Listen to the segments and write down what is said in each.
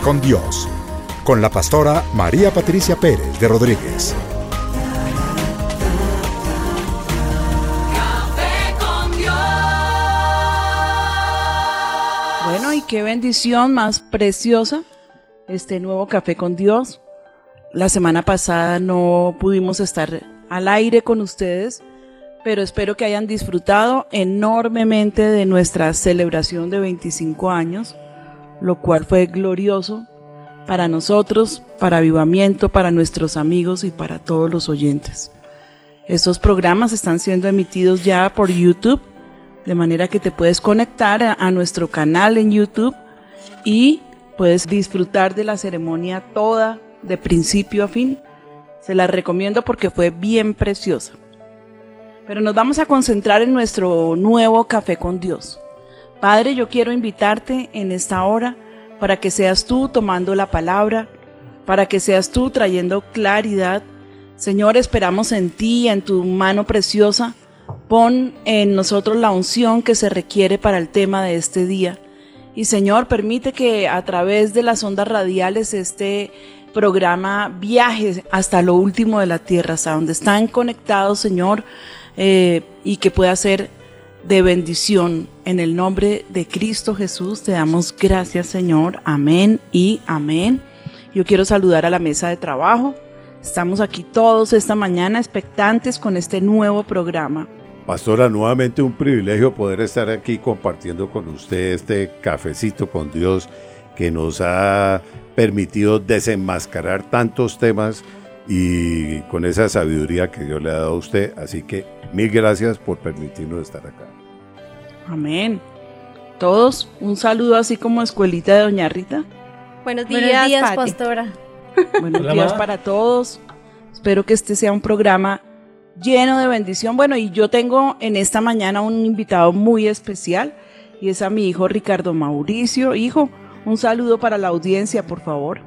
Con Dios, con la pastora María Patricia Pérez de Rodríguez. Bueno, y qué bendición más preciosa este nuevo café con Dios. La semana pasada no pudimos estar al aire con ustedes, pero espero que hayan disfrutado enormemente de nuestra celebración de 25 años, lo cual fue glorioso para nosotros, para Avivamiento, para nuestros amigos y para todos los oyentes. Estos programas están siendo emitidos ya por YouTube, de manera que te puedes conectar a, nuestro canal en YouTube y puedes disfrutar de la ceremonia toda, de principio a fin. Se la recomiendo porque fue bien preciosa. Pero nos vamos a concentrar en nuestro nuevo café con Dios. Padre, yo quiero invitarte en esta hora para que seas tú tomando la palabra, para que seas tú trayendo claridad. Señor, esperamos en ti, en tu mano preciosa. Pon en nosotros la unción que se requiere para el tema de este día. Y Señor, permite que a través de las ondas radiales este programa viaje hasta lo último de la tierra, hasta donde están conectados, Señor, eh, y que pueda ser de bendición. En el nombre de Cristo Jesús te damos gracias, Señor. Amén y amén. Yo quiero saludar a la mesa de trabajo. Estamos aquí todos esta mañana expectantes con este nuevo programa. Pastora, nuevamente un privilegio poder estar aquí compartiendo con usted este cafecito con Dios que nos ha permitido desenmascarar tantos temas y con esa sabiduría que Dios le ha dado a usted. Así que mil gracias por permitirnos estar acá. Amén. Todos, un saludo así como escuelita de Doña Rita. Buenos Buenos días, días, Pati. pastora. Buenos Hola, días ma. para todos. Espero que este sea un programa lleno de bendición. Bueno, y yo tengo en esta mañana un invitado muy especial y es a mi hijo Ricardo Mauricio. Hijo, un saludo para la audiencia, por favor.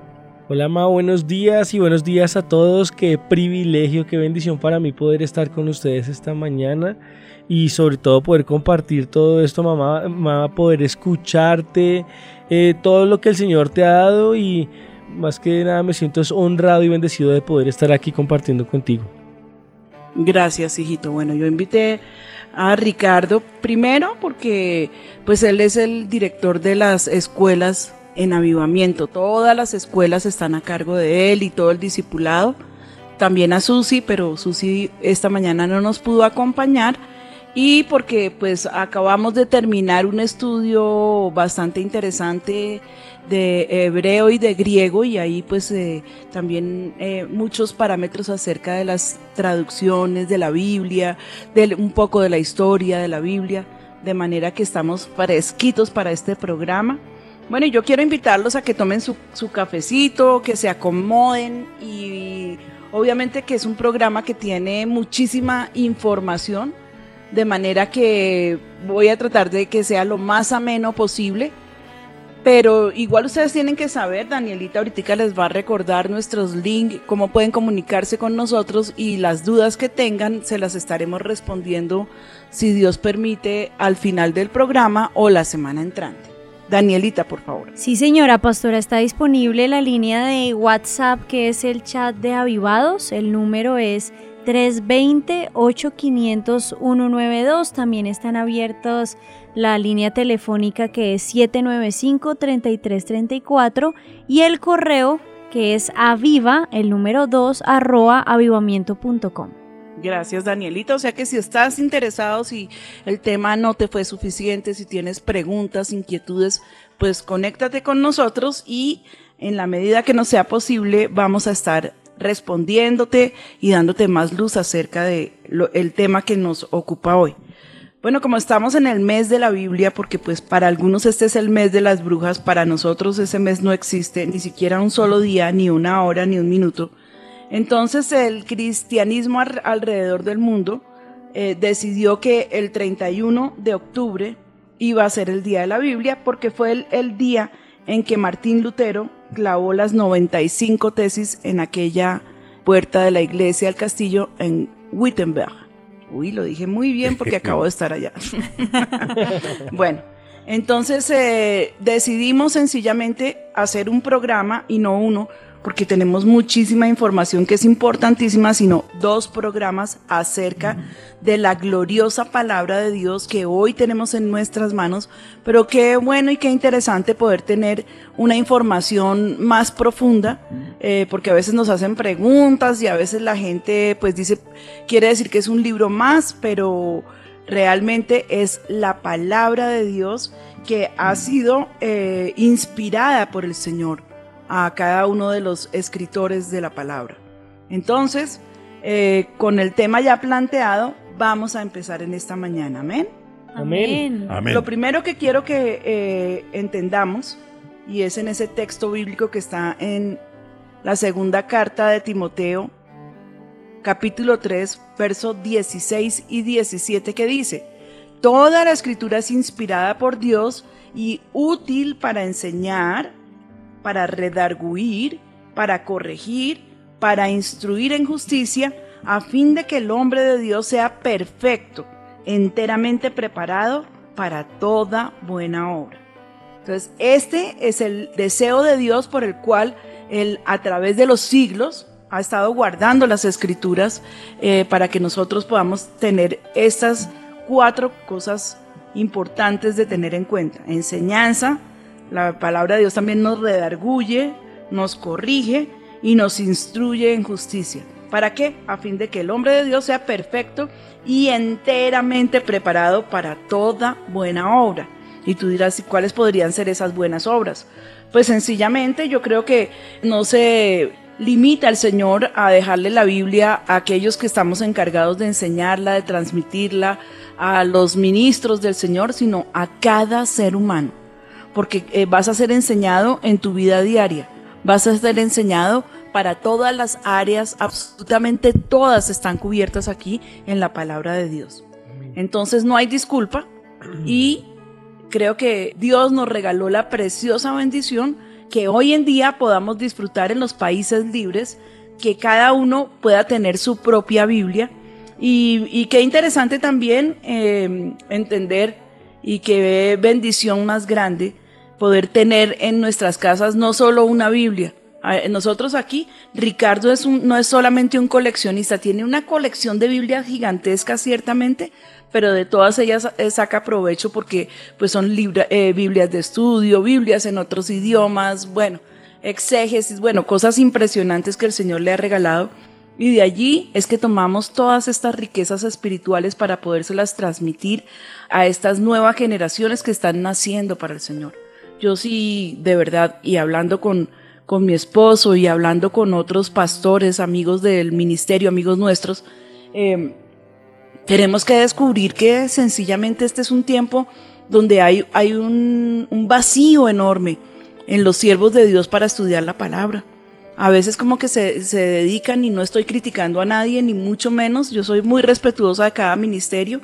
Hola Ma, buenos días y buenos días a todos. Qué privilegio, qué bendición para mí poder estar con ustedes esta mañana y sobre todo poder compartir todo esto, mamá, mamá poder escucharte, eh, todo lo que el Señor te ha dado y más que nada me siento honrado y bendecido de poder estar aquí compartiendo contigo. Gracias, hijito. Bueno, yo invité a Ricardo primero porque pues él es el director de las escuelas en avivamiento. Todas las escuelas están a cargo de él y todo el discipulado. También a Susi, pero Susi esta mañana no nos pudo acompañar y porque pues acabamos de terminar un estudio bastante interesante de hebreo y de griego y ahí pues eh, también eh, muchos parámetros acerca de las traducciones de la Biblia, de un poco de la historia de la Biblia, de manera que estamos fresquitos para este programa. Bueno, yo quiero invitarlos a que tomen su, su cafecito, que se acomoden y obviamente que es un programa que tiene muchísima información, de manera que voy a tratar de que sea lo más ameno posible Pero igual ustedes tienen que saber, Danielita ahorita les va a recordar nuestros links, cómo pueden comunicarse con nosotros y las dudas que tengan se las estaremos respondiendo, si Dios permite, al final del programa o la semana entrante. Danielita, por favor. Sí, señora pastora, está disponible la línea de WhatsApp que es el chat de Avivados. El número es 320-8500-192. También están abiertos la línea telefónica que es 795-3334 y el correo que es aviva, el número 2, arroba avivamiento.com. Gracias, Danielita. O sea que si estás interesado, si el tema no te fue suficiente, si tienes preguntas, inquietudes, pues conéctate con nosotros y en la medida que nos sea posible vamos a estar respondiéndote y dándote más luz acerca de el tema que nos ocupa hoy. Bueno, como estamos en el mes de la Biblia, porque pues para algunos este es el mes de las brujas, para nosotros ese mes no existe ni siquiera un solo día, ni una hora, ni un minuto. Entonces el cristianismo alrededor del mundo eh, decidió que el 31 de octubre iba a ser el día de la Biblia porque fue el día en que Martín Lutero clavó las 95 tesis en aquella puerta de la iglesia del castillo en Wittenberg. Uy, lo dije muy bien porque acabo de estar allá. bueno, entonces eh, decidimos sencillamente hacer un programa y no uno, porque tenemos muchísima información que es importantísima, sino dos programas acerca de la gloriosa palabra de Dios que hoy tenemos en nuestras manos, pero qué bueno y qué interesante poder tener una información más profunda, eh, porque a veces nos hacen preguntas y a veces la gente pues dice, quiere decir que es un libro más, pero realmente es la palabra de Dios que ha sido eh, inspirada por el Señor a cada uno de los escritores de la palabra. Entonces, eh, con el tema ya planteado, vamos a empezar en esta mañana. Amén. Amén. Amén. Lo primero que quiero que eh, entendamos, y es en ese texto bíblico que está en la segunda carta de Timoteo, capítulo 3, versos 16 y 17, que dice, Toda la escritura es inspirada por Dios y útil para enseñar, para redarguir, para corregir, para instruir en justicia, a fin de que el hombre de Dios sea perfecto, enteramente preparado para toda buena obra. Entonces, este es el deseo de Dios por el cual Él a través de los siglos ha estado guardando las escrituras eh, para que nosotros podamos tener estas cuatro cosas importantes de tener en cuenta. Enseñanza, la palabra de Dios también nos redarguye, nos corrige y nos instruye en justicia. ¿Para qué? A fin de que el hombre de Dios sea perfecto y enteramente preparado para toda buena obra. Y tú dirás, ¿y cuáles podrían ser esas buenas obras? Pues sencillamente yo creo que no se limita el Señor a dejarle la Biblia a aquellos que estamos encargados de enseñarla, de transmitirla, a los ministros del Señor, sino a cada ser humano. Porque eh, vas a ser enseñado en tu vida diaria, vas a ser enseñado para todas las áreas, absolutamente todas están cubiertas aquí en la palabra de Dios. Entonces no hay disculpa y creo que Dios nos regaló la preciosa bendición que hoy en día podamos disfrutar en los países libres, que cada uno pueda tener su propia Biblia. Y, y qué interesante también eh, entender y qué bendición más grande poder tener en nuestras casas no solo una Biblia. Nosotros aquí, Ricardo es un- no es solamente un coleccionista, tiene una colección de Biblias gigantescas ciertamente, pero de todas ellas eh, saca provecho porque pues son libra- eh, Biblias de estudio, Biblias en otros idiomas, bueno, exégesis, bueno, cosas impresionantes que el Señor le ha regalado. Y de allí es que tomamos todas estas riquezas espirituales para podérselas transmitir a estas nuevas generaciones que están naciendo para el Señor. Yo sí, de verdad, y hablando con, con mi esposo y hablando con otros pastores, amigos del ministerio, amigos nuestros, eh, tenemos que descubrir que sencillamente este es un tiempo donde hay, hay un, un vacío enorme en los siervos de Dios para estudiar la palabra. A veces como que se, se dedican y no estoy criticando a nadie, ni mucho menos. Yo soy muy respetuosa de cada ministerio.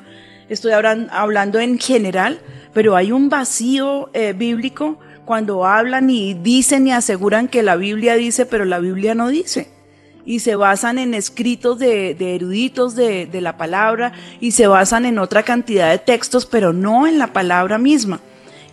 Estoy hablan- hablando en general, pero hay un vacío eh, bíblico cuando hablan y dicen y aseguran que la Biblia dice, pero la Biblia no dice. Y se basan en escritos de, eruditos de la palabra y se basan en otra cantidad de textos, pero no en la palabra misma.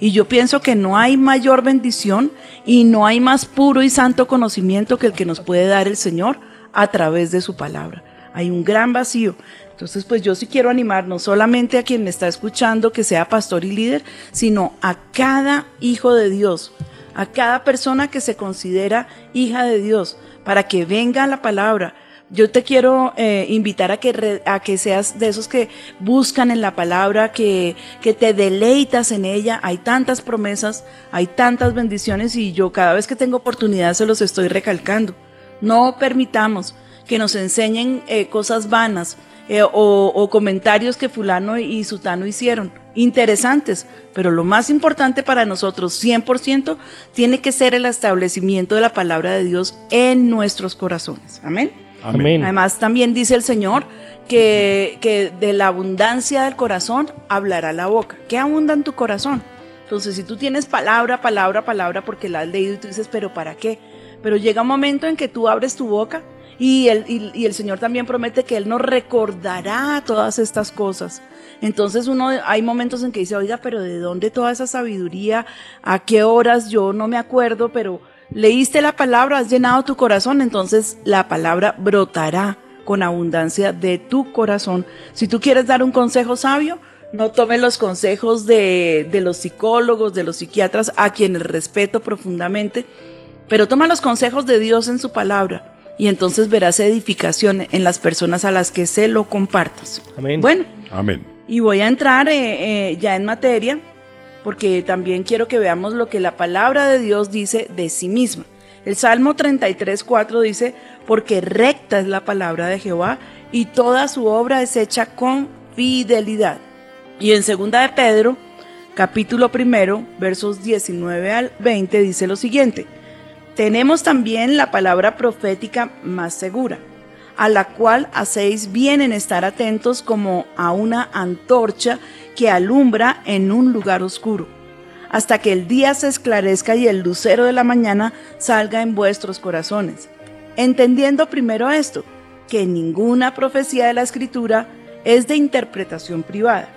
Y yo pienso que no hay mayor bendición y no hay más puro y santo conocimiento que el que nos puede dar el Señor a través de su palabra. Hay un gran vacío. Entonces, pues yo sí quiero animar no solamente a quien me está escuchando que sea pastor y líder, sino a cada hijo de Dios, a cada persona que se considera hija de Dios, para que venga la palabra. Yo te quiero eh, invitar a que, a que seas de esos que buscan en la palabra, que, que te deleitas en ella. Hay tantas promesas, hay tantas bendiciones y yo cada vez que tengo oportunidad se los estoy recalcando. No permitamos que nos enseñen eh, cosas vanas eh, o, o comentarios que fulano y sutano hicieron. Interesantes, pero lo más importante para nosotros, 100%, tiene que ser el establecimiento de la palabra de Dios en nuestros corazones. Amén. Amén. Además, también dice el Señor que, que de la abundancia del corazón hablará la boca. ¿Qué abunda en tu corazón? Entonces, si tú tienes palabra, palabra, palabra, porque la has leído y tú dices, pero ¿para qué? Pero llega un momento en que tú abres tu boca y el, y, el Señor también promete que Él nos recordará todas estas cosas. Entonces uno hay momentos en que dice, oiga, pero ¿de dónde toda esa sabiduría? ¿A qué horas? Yo no me acuerdo, pero leíste la palabra, has llenado tu corazón, entonces la palabra brotará con abundancia de tu corazón. Si tú quieres dar un consejo sabio, no tome los consejos de, de los psicólogos, de los psiquiatras, a quienes respeto profundamente, pero toma los consejos de Dios en su palabra y entonces verás edificación en las personas a las que se lo compartas. Amén. Bueno, Amén. y voy a entrar eh, eh, ya en materia, porque también quiero que veamos lo que la palabra de Dios dice de sí misma. El Salmo 33, 4 dice, porque recta es la palabra de Jehová y toda su obra es hecha con fidelidad. Y en segunda de Pedro, capítulo primero, versos 19 al 20, dice lo siguiente. Tenemos también la palabra profética más segura, a la cual hacéis bien en estar atentos como a una antorcha que alumbra en un lugar oscuro, hasta que el día se esclarezca y el lucero de la mañana salga en vuestros corazones. Entendiendo primero esto, que ninguna profecía de la escritura es de interpretación privada,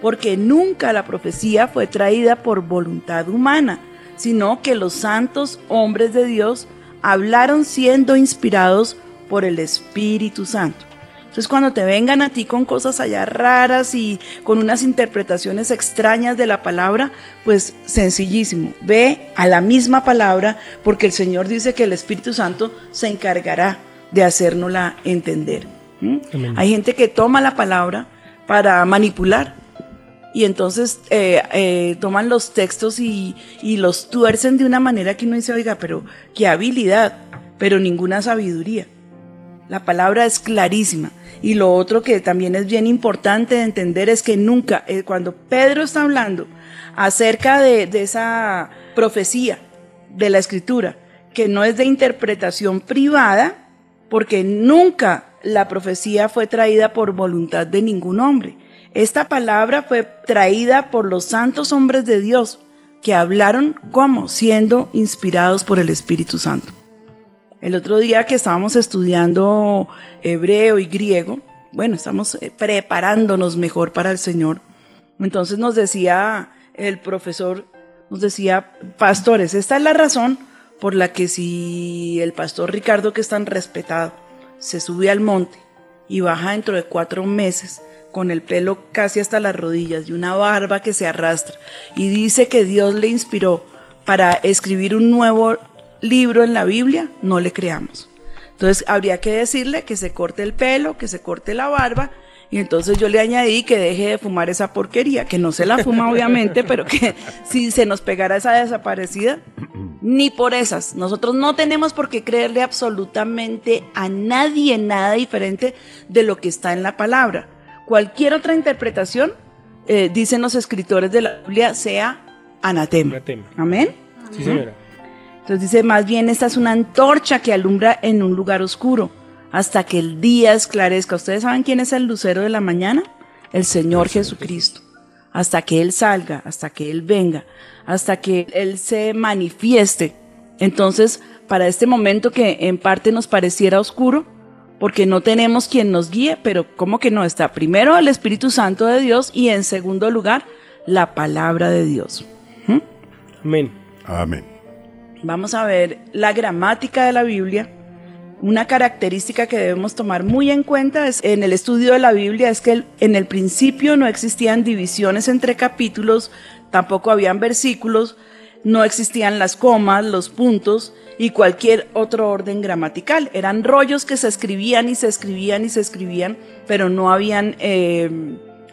porque nunca la profecía fue traída por voluntad humana, sino que los santos hombres de Dios hablaron siendo inspirados por el Espíritu Santo. Entonces cuando te vengan a ti con cosas allá raras y con unas interpretaciones extrañas de la palabra, pues sencillísimo, ve a la misma palabra porque el Señor dice que el Espíritu Santo se encargará de hacérnosla entender. ¿Mm? Hay gente que toma la palabra para manipular, y entonces eh, eh, toman los textos y, y los tuercen de una manera que uno dice, oiga, pero qué habilidad, pero ninguna sabiduría. La palabra es clarísima. Y lo otro que también es bien importante de entender es que nunca, eh, cuando Pedro está hablando acerca de, de esa profecía de la escritura, que no es de interpretación privada, porque nunca la profecía fue traída por voluntad de ningún hombre. Esta palabra fue traída por los santos hombres de Dios que hablaron como siendo inspirados por el Espíritu Santo. El otro día que estábamos estudiando hebreo y griego, bueno, estamos eh, preparándonos mejor para el Señor. Entonces nos decía el profesor, nos decía, pastores, esta es la razón por la que si el pastor Ricardo, que es tan respetado, se sube al monte y baja dentro de cuatro meses con el pelo casi hasta las rodillas y una barba que se arrastra y dice que Dios le inspiró para escribir un nuevo libro en la Biblia, no le creamos. Entonces habría que decirle que se corte el pelo, que se corte la barba y entonces yo le añadí que deje de fumar esa porquería, que no se la fuma obviamente, pero que si se nos pegara esa desaparecida, ni por esas. Nosotros no tenemos por qué creerle absolutamente a nadie nada diferente de lo que está en la palabra. Cualquier otra interpretación, eh, dicen los escritores de la Biblia, sea anatema. Anatema. Amén. Sí, señora. Entonces dice, más bien esta es una antorcha que alumbra en un lugar oscuro hasta que el día esclarezca. ¿Ustedes saben quién es el lucero de la mañana? El Señor Jesucristo. hasta que Él salga, hasta que Él venga, hasta que Él se manifieste. Entonces, para este momento que en parte nos pareciera oscuro, porque no tenemos quien nos guíe, pero ¿cómo que no? Está primero el Espíritu Santo de Dios y en segundo lugar la palabra de Dios. Amén. Amén. Vamos a ver la gramática de la Biblia. Una característica que debemos tomar muy en cuenta es, en el estudio de la Biblia es que el- en el principio no existían divisiones entre capítulos, tampoco habían versículos, no existían las comas, los puntos y cualquier otro orden gramatical. Eran rollos que se escribían y se escribían y se escribían, pero no habían eh,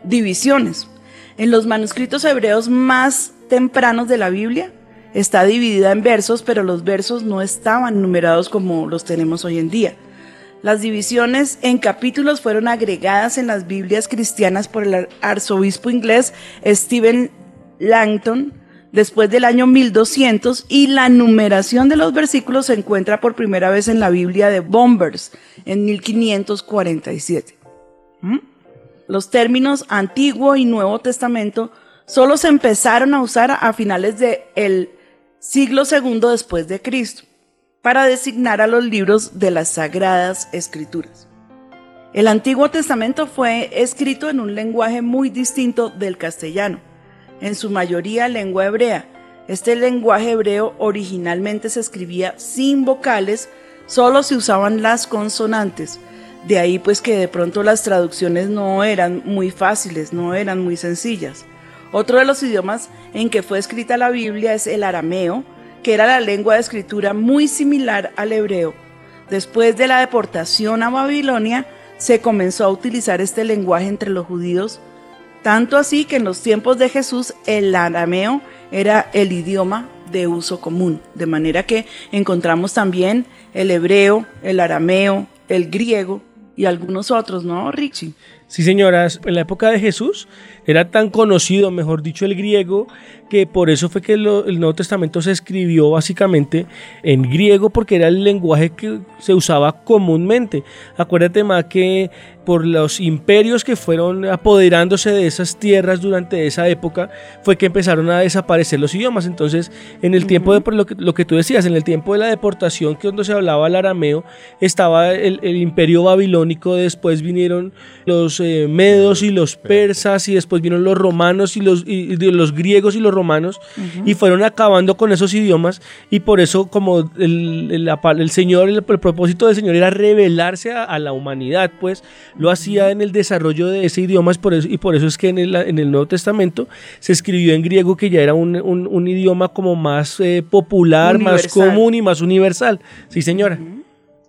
divisiones. En los manuscritos hebreos más tempranos de la Biblia está dividida en versos, pero los versos no estaban numerados como los tenemos hoy en día. Las divisiones en capítulos fueron agregadas en las Biblias cristianas por el arzobispo inglés Stephen Langton después del año 1200 y la numeración de los versículos se encuentra por primera vez en la Biblia de Bombers en 1547. ¿Mm? Los términos Antiguo y Nuevo Testamento solo se empezaron a usar a finales del siglo II después de Cristo para designar a los libros de las Sagradas Escrituras. El Antiguo Testamento fue escrito en un lenguaje muy distinto del castellano, en su mayoría lengua hebrea. Este lenguaje hebreo originalmente se escribía sin vocales, solo se usaban las consonantes. De ahí pues que de pronto las traducciones no eran muy fáciles, no eran muy sencillas. Otro de los idiomas en que fue escrita la Biblia es el arameo, que era la lengua de escritura muy similar al hebreo. Después de la deportación a Babilonia, se comenzó a utilizar este lenguaje entre los judíos, tanto así que en los tiempos de Jesús el arameo era el idioma de uso común, de manera que encontramos también el hebreo, el arameo, el griego y algunos otros, ¿no, Richie? Sí, señoras, en la época de Jesús era tan conocido, mejor dicho, el griego, que por eso fue que lo- el Nuevo Testamento se escribió básicamente en griego, porque era el lenguaje que se usaba comúnmente. Acuérdate más que por los imperios que fueron apoderándose de esas tierras durante esa época, fue que empezaron a desaparecer los idiomas. Entonces, en el tiempo de lo que, lo que tú decías, en el tiempo de la deportación, que donde se hablaba el arameo, estaba el, el imperio babilónico, después vinieron los eh, medos y los persas, y después vinieron los romanos y los, y- y los griegos y los romanos, y fueron acabando con esos idiomas, y por eso como el, el- Señor, el, el propósito del Señor era revelarse a, a la humanidad, pues lo hacía en el desarrollo de ese idioma, es por eso, y por eso es que en el, en el Nuevo Testamento se escribió en griego, que ya era un, un- un idioma como más eh, popular, más común y más universal. Sí, señora.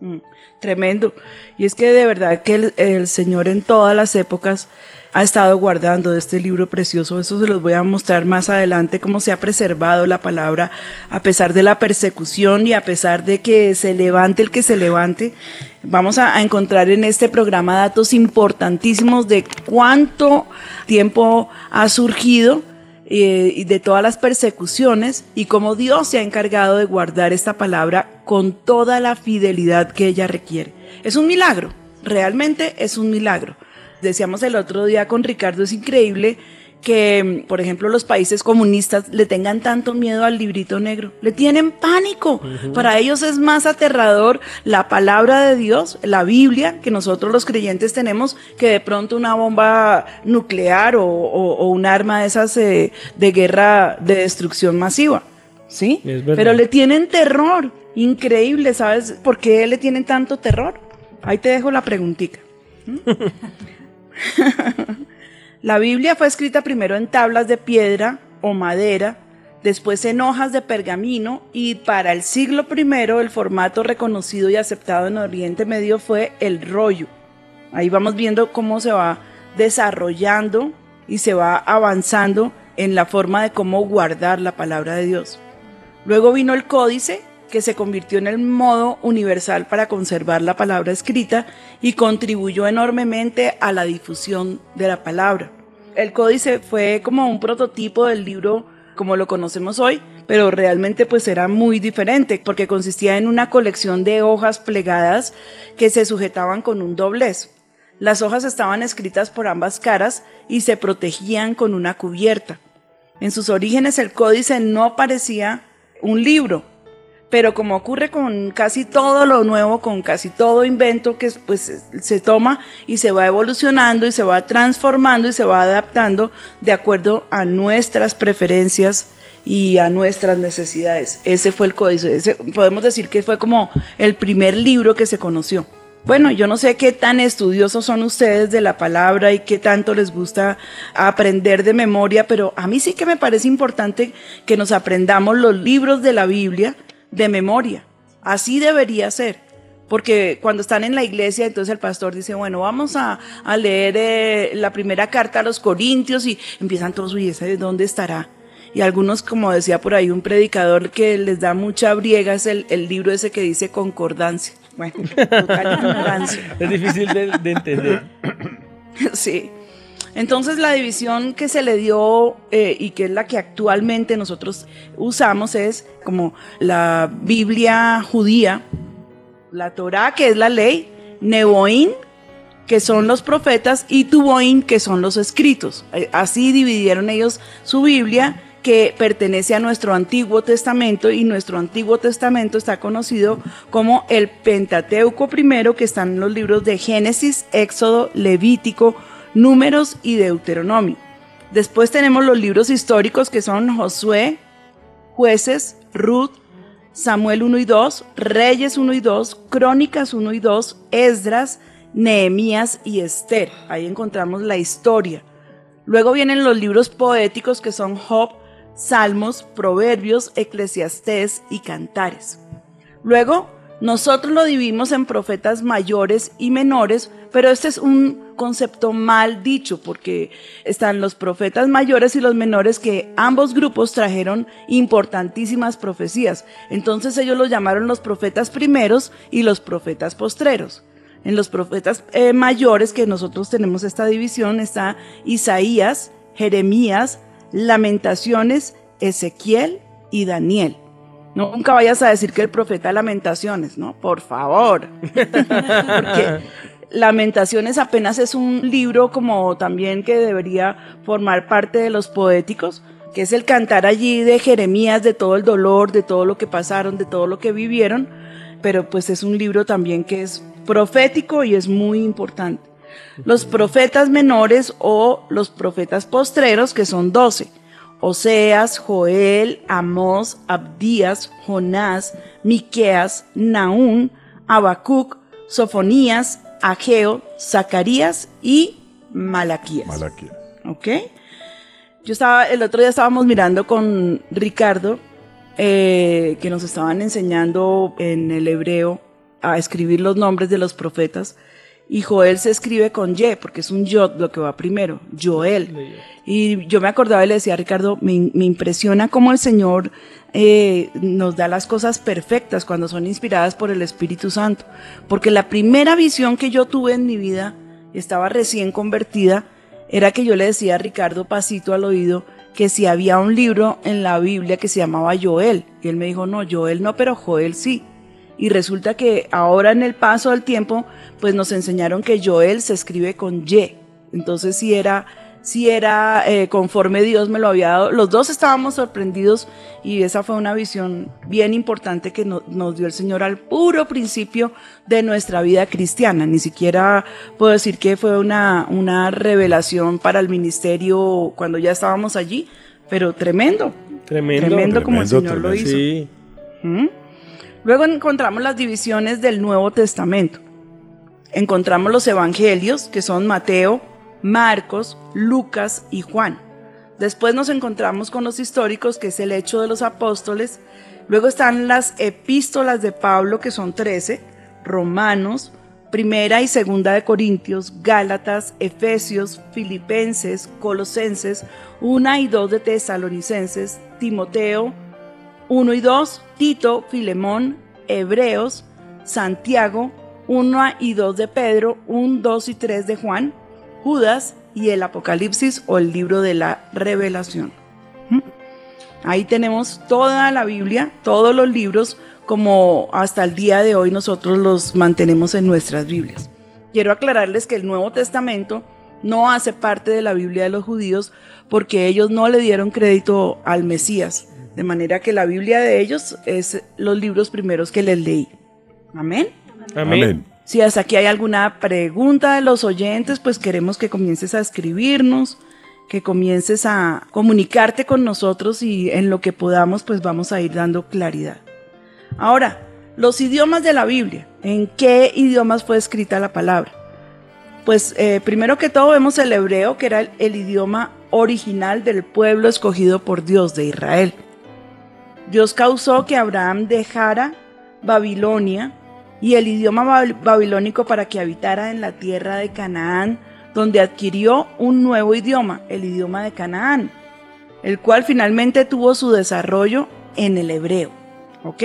Mm, Tremendo. Y es que de verdad que el, el Señor en todas las épocas ha estado guardando este libro precioso. Eso se los voy a mostrar más adelante, cómo se ha preservado la palabra a pesar de la persecución y a pesar de que se levante el que se levante. Vamos a, a encontrar en este programa datos importantísimos de cuánto tiempo ha surgido y de todas las persecuciones y cómo Dios se ha encargado de guardar esta palabra con toda la fidelidad que ella requiere. Es un milagro, realmente es un milagro. Decíamos el otro día con Ricardo, es increíble que, por ejemplo, los países comunistas le tengan tanto miedo al librito negro. Le tienen pánico. Para ellos es más aterrador la palabra de Dios, la Biblia, que nosotros los creyentes tenemos, que de pronto una bomba nuclear o, o- o un arma de esas eh, de guerra de destrucción masiva. ¿Sí? Pero le tienen terror. Increíble, ¿sabes por qué le tienen tanto terror? Ahí te dejo la preguntita. La Biblia fue escrita primero en tablas de piedra o madera, después en hojas de pergamino y para el siglo I el formato reconocido y aceptado en Oriente Medio fue el rollo. Ahí vamos viendo cómo se va desarrollando y se va avanzando en la forma de cómo guardar la palabra de Dios. Luego vino el códice, que se convirtió en el modo universal para conservar la palabra escrita y contribuyó enormemente a la difusión de la palabra. El códice fue como un prototipo del libro como lo conocemos hoy, pero realmente pues era muy diferente porque consistía en una colección de hojas plegadas que se sujetaban con un doblez. Las hojas estaban escritas por ambas caras y se protegían con una cubierta. En sus orígenes el códice no parecía un libro, pero como ocurre con casi todo lo nuevo, con casi todo invento que pues se toma y se va evolucionando y se va transformando y se va adaptando de acuerdo a nuestras preferencias y a nuestras necesidades. Ese fue el códice. Ese- podemos decir que fue como el primer libro que se conoció. Bueno, yo no sé qué tan estudiosos son ustedes de la palabra y qué tanto les gusta aprender de memoria, pero a mí sí que me parece importante que nos aprendamos los libros de la Biblia de memoria. Así debería ser. Porque cuando están en la iglesia, entonces el pastor dice, bueno, vamos a, a leer eh, la primera carta a los Corintios y empiezan todos, uy, ¿ese de dónde estará? Y algunos, como decía por ahí un predicador que les da mucha briega, es el, el libro ese que dice concordancia. Bueno, total ignorancia. Es difícil de, de entender. Sí. Entonces la división que se le dio eh, y que es la que actualmente nosotros usamos es como la Biblia judía, la Torá, que es la ley, Neboín, que son los profetas, y Tuboín, que son los escritos. Eh, Así dividieron ellos su Biblia, que pertenece a nuestro Antiguo Testamento, y nuestro Antiguo Testamento está conocido como el Pentateuco primero, que están en los libros de Génesis, Éxodo, Levítico, Números y Deuteronomio. Después tenemos los libros históricos que son Josué, Jueces, Ruth, Samuel 1 y 2, Reyes 1 y 2, Crónicas 1 y 2, Esdras, Nehemías y Esther. Ahí encontramos la historia. Luego vienen los libros poéticos que son Job, Salmos, Proverbios, Eclesiastés y Cantares. Luego, nosotros lo dividimos en profetas mayores y menores, pero este es un concepto mal dicho porque están los profetas mayores y los menores que ambos grupos trajeron importantísimas profecías. Entonces ellos los llamaron los profetas primeros y los profetas postreros. En los profetas eh, mayores que nosotros tenemos esta división está Isaías, Jeremías, Lamentaciones, Ezequiel y Daniel. Nunca vayas a decir que el profeta Lamentaciones, ¿no? Por favor. Lamentaciones apenas es un libro como también que debería formar parte de los poéticos, que es el cantar allí de Jeremías, de todo el dolor, de todo lo que pasaron, de todo lo que vivieron, pero pues es un libro también que es profético y es muy importante. Los profetas menores o los profetas postreros, que son doce. Oseas, Joel, Amós, Abdías, Jonás, Miqueas, Naún, Habacuc, Sofonías, Ageo, Zacarías y Malaquías. Malaquías. ¿Ok? Yo estaba, el otro día estábamos mirando con Ricardo, eh, que nos estaban enseñando en el hebreo a escribir los nombres de los profetas. Y Joel se escribe con Y, porque es un yod lo que va primero, Joel. Y yo me acordaba y le decía a Ricardo, me, me impresiona cómo el Señor eh, nos da las cosas perfectas cuando son inspiradas por el Espíritu Santo. Porque la primera visión que yo tuve en mi vida, estaba recién convertida, era que yo le decía a Ricardo pasito al oído que si había un libro en la Biblia que se llamaba Joel. Y él me dijo, no, Joel no, pero Joel sí. Y resulta que ahora en el paso del tiempo, pues nos enseñaron que Joel se escribe con Y. Entonces sí era, sí era eh, conforme Dios me lo había dado. Los dos estábamos sorprendidos y esa fue una visión bien importante que no- nos dio el Señor al puro principio de nuestra vida cristiana. Ni siquiera puedo decir que fue una, una revelación para el ministerio cuando ya estábamos allí, pero tremendo. Tremendo. Tremendo, como el Tremendo, Señor lo tremendo. hizo. Sí. ¿Mm? Luego encontramos las divisiones del Nuevo Testamento. Encontramos los evangelios, que son Mateo, Marcos, Lucas y Juan. Después nos encontramos con los históricos, que es el hecho de los apóstoles. Luego están las epístolas de Pablo, que son 13, Romanos, Primera y Segunda de Corintios, Gálatas, Efesios, Filipenses, Colosenses, una y dos de Tesalonicenses, Timoteo, 1 y 2, Tito, Filemón, Hebreos, Santiago, 1 y 2 de Pedro, 1, 2 y 3 de Juan, Judas y el Apocalipsis o el libro de la revelación. ¿Mm? Ahí tenemos toda la Biblia, todos los libros, como hasta el día de hoy nosotros los mantenemos en nuestras Biblias. Quiero aclararles que el Nuevo Testamento no hace parte de la Biblia de los judíos porque ellos no le dieron crédito al Mesías. De manera que la Biblia de ellos es los libros primeros que les leí. Amén. Amén. Si hasta aquí hay alguna pregunta de los oyentes, pues queremos que comiences a escribirnos, que comiences a comunicarte con nosotros y en lo que podamos, pues vamos a ir dando claridad. Ahora, los idiomas de la Biblia. ¿En qué idiomas fue escrita la palabra? Pues eh, primero que todo vemos el hebreo, que era el, el idioma original del pueblo escogido por Dios de Israel. Dios causó que Abraham dejara Babilonia y el idioma bab- babilónico para que habitara en la tierra de Canaán, donde adquirió un nuevo idioma, el idioma de Canaán, el cual finalmente tuvo su desarrollo en el hebreo. ¿Ok?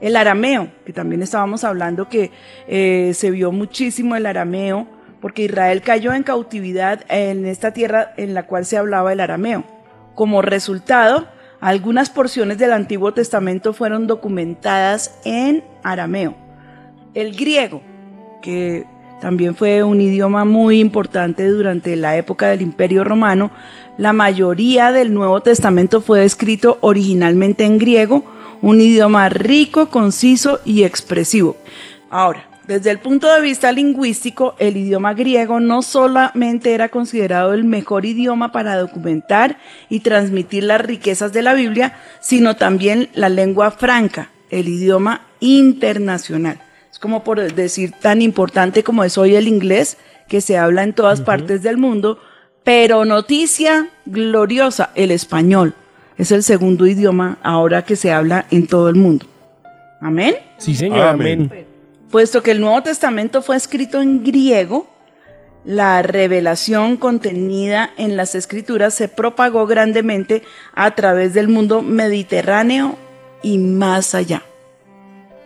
El arameo, que también estábamos hablando que eh, se vio muchísimo el arameo, porque Israel cayó en cautividad en esta tierra en la cual se hablaba el arameo. Como resultado, algunas porciones del Antiguo Testamento fueron documentadas en arameo. El griego, que también fue un idioma muy importante durante la época del Imperio Romano, la mayoría del Nuevo Testamento fue escrito originalmente en griego, un idioma rico, conciso y expresivo. Ahora, desde el punto de vista lingüístico, el idioma griego no solamente era considerado el mejor idioma para documentar y transmitir las riquezas de la Biblia, sino también la lengua franca, el idioma internacional. Es como por decir tan importante como es hoy el inglés, que se habla en todas partes del mundo, pero noticia gloriosa, el español. Es el segundo idioma ahora que se habla en todo el mundo. Amén. Sí, señor. Amén. Amén. Puesto que el Nuevo Testamento fue escrito en griego, la revelación contenida en las escrituras se propagó grandemente a través del mundo mediterráneo y más allá.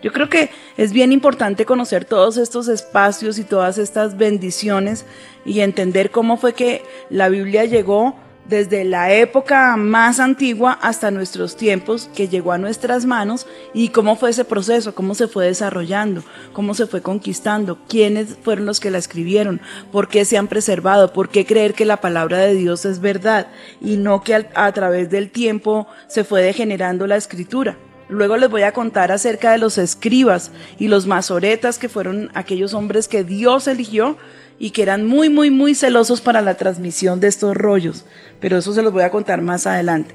Yo creo que es bien importante conocer todos estos espacios y todas estas bendiciones y entender cómo fue que la Biblia llegó desde la época más antigua hasta nuestros tiempos, que llegó a nuestras manos y cómo fue ese proceso, cómo se fue desarrollando, cómo se fue conquistando, quiénes fueron los que la escribieron, por qué se han preservado, por qué creer que la palabra de Dios es verdad y no que a través del tiempo se fue degenerando la escritura. Luego les voy a contar acerca de los escribas y los masoretas, que fueron aquellos hombres que Dios eligió y que eran muy, muy, muy celosos para la transmisión de estos rollos. Pero eso se los voy a contar más adelante.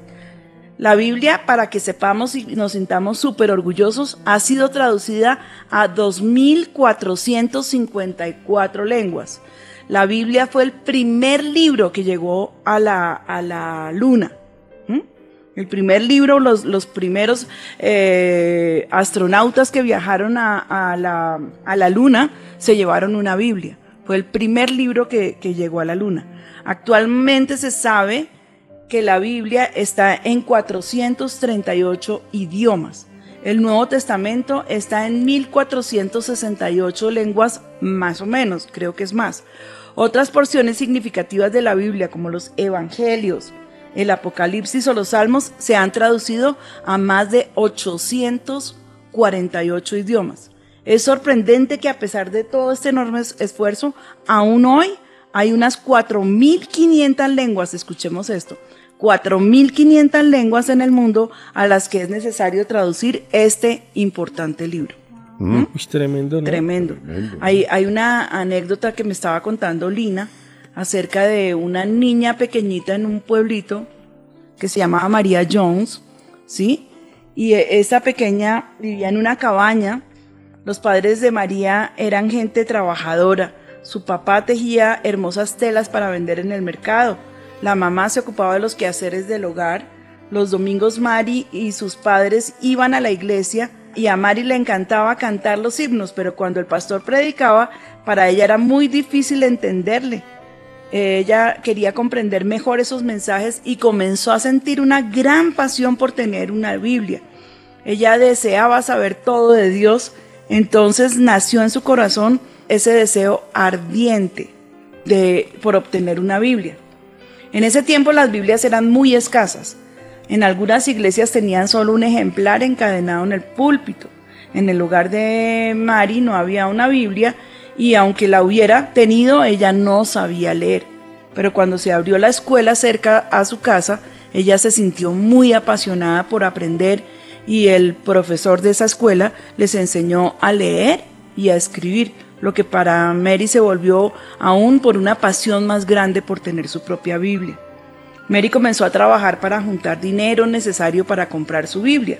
La Biblia, para que sepamos y nos sintamos súper orgullosos, ha sido traducida a 2.454 lenguas. La Biblia fue el primer libro que llegó a la, a la luna. El primer libro, los, los primeros eh, astronautas que viajaron a, a la, a la luna se llevaron una Biblia. Fue el primer libro que, que llegó a la luna. Actualmente se sabe que la Biblia está en 438 idiomas. El Nuevo Testamento está en 1468 lenguas más o menos, creo que es más. Otras porciones significativas de la Biblia, como los Evangelios, el Apocalipsis o los Salmos, se han traducido a más de 848 idiomas. Es sorprendente que a pesar de todo este enorme es- esfuerzo, aún hoy hay unas 4.500 lenguas, escuchemos esto, 4.500 lenguas en el mundo a las que es necesario traducir este importante libro. Uy, tremendo, ¿no? Tremendo. Hay, hay una anécdota que me estaba contando Lina acerca de una niña pequeñita en un pueblito que se llamaba María Jones, ¿sí? Y eh, esa pequeña vivía en una cabaña. Los padres de María eran gente trabajadora. Su papá tejía hermosas telas para vender en el mercado. La mamá se ocupaba de los quehaceres del hogar. Los domingos Mari y sus padres iban a la iglesia y a Mari le encantaba cantar los himnos, pero cuando el pastor predicaba, para ella era muy difícil entenderle. Ella quería comprender mejor esos mensajes y comenzó a sentir una gran pasión por tener una Biblia. Ella deseaba saber todo de Dios, entonces nació en su corazón ese deseo ardiente de, por obtener una Biblia. En ese tiempo las Biblias eran muy escasas. En algunas iglesias tenían solo un ejemplar encadenado en el púlpito. En el lugar de Mari no había una Biblia y aunque la hubiera tenido, ella no sabía leer. Pero cuando se abrió la escuela cerca a su casa, ella se sintió muy apasionada por aprender y el profesor de esa escuela les enseñó a leer y a escribir, lo que para Mary se volvió aún por una pasión más grande por tener su propia Biblia. Mary comenzó a trabajar para juntar dinero necesario para comprar su Biblia.